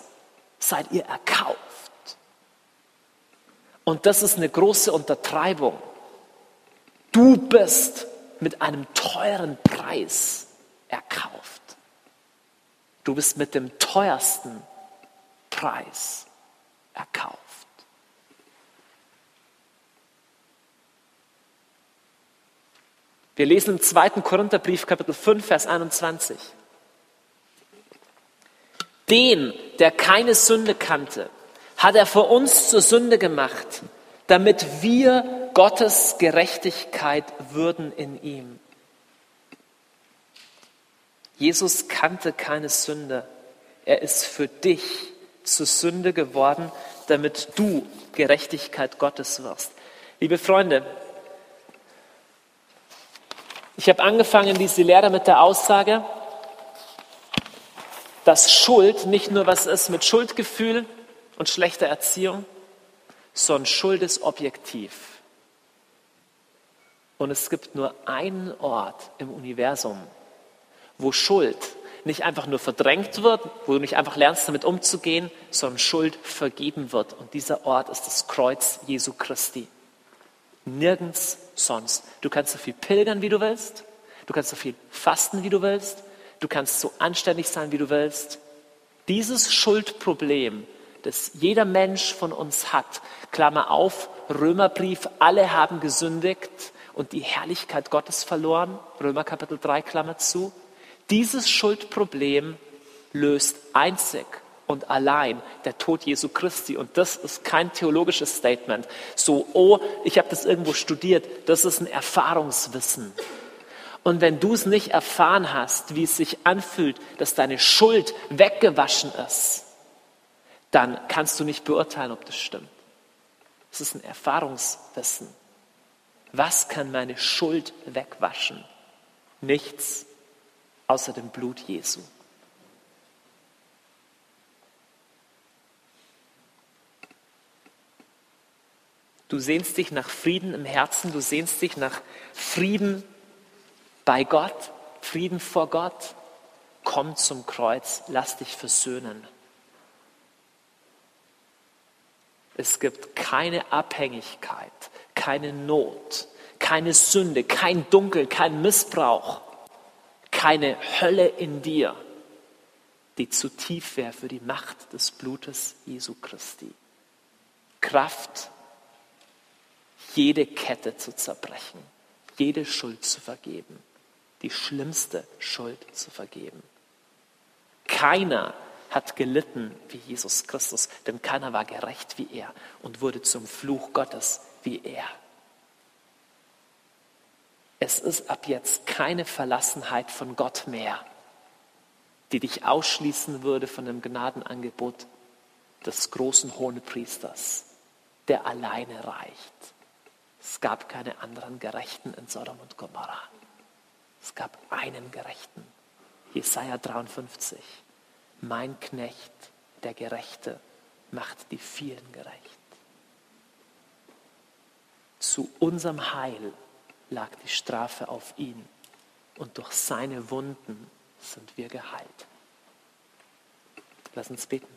seid ihr erkauft. Und das ist eine große Untertreibung. Du bist mit einem teuren Preis erkauft. Du bist mit dem teuersten Preis erkauft. Wir lesen im 2. Korintherbrief Kapitel 5, Vers 21. Den, der keine Sünde kannte, hat er vor uns zur Sünde gemacht, damit wir Gottes Gerechtigkeit würden in ihm. Jesus kannte keine Sünde. Er ist für dich zur Sünde geworden, damit du Gerechtigkeit Gottes wirst. Liebe Freunde, ich habe angefangen, diese Lehre mit der Aussage, dass Schuld nicht nur was ist mit Schuldgefühl und schlechter Erziehung, sondern Schuld ist objektiv. Und es gibt nur einen Ort im Universum, wo Schuld nicht einfach nur verdrängt wird, wo du nicht einfach lernst, damit umzugehen, sondern Schuld vergeben wird. Und dieser Ort ist das Kreuz Jesu Christi. Nirgends sonst. Du kannst so viel pilgern, wie du willst. Du kannst so viel fasten, wie du willst. Du kannst so anständig sein, wie du willst. Dieses Schuldproblem das jeder Mensch von uns hat. Klammer auf, Römerbrief, alle haben gesündigt und die Herrlichkeit Gottes verloren. Römer Kapitel 3, Klammer zu. Dieses Schuldproblem löst einzig und allein der Tod Jesu Christi. Und das ist kein theologisches Statement. So, oh, ich habe das irgendwo studiert. Das ist ein Erfahrungswissen. Und wenn du es nicht erfahren hast, wie es sich anfühlt, dass deine Schuld weggewaschen ist, dann kannst du nicht beurteilen, ob das stimmt. Es ist ein Erfahrungswissen. Was kann meine Schuld wegwaschen? Nichts außer dem Blut Jesu. Du sehnst dich nach Frieden im Herzen, du sehnst dich nach Frieden bei Gott, Frieden vor Gott. Komm zum Kreuz, lass dich versöhnen. Es gibt keine Abhängigkeit, keine Not, keine Sünde, kein Dunkel, kein Missbrauch, keine Hölle in dir, die zu tief wäre für die Macht des Blutes Jesu Christi. Kraft, jede Kette zu zerbrechen, jede Schuld zu vergeben, die schlimmste Schuld zu vergeben. Keiner hat gelitten wie Jesus Christus, denn keiner war gerecht wie er und wurde zum Fluch Gottes wie er. Es ist ab jetzt keine Verlassenheit von Gott mehr, die dich ausschließen würde von dem Gnadenangebot des großen Hohenpriesters, der alleine reicht. Es gab keine anderen Gerechten in Sodom und Gomorra. Es gab einen Gerechten. Jesaja 53. Mein Knecht, der Gerechte, macht die vielen gerecht. Zu unserem Heil lag die Strafe auf ihn und durch seine Wunden sind wir geheilt. Lass uns beten.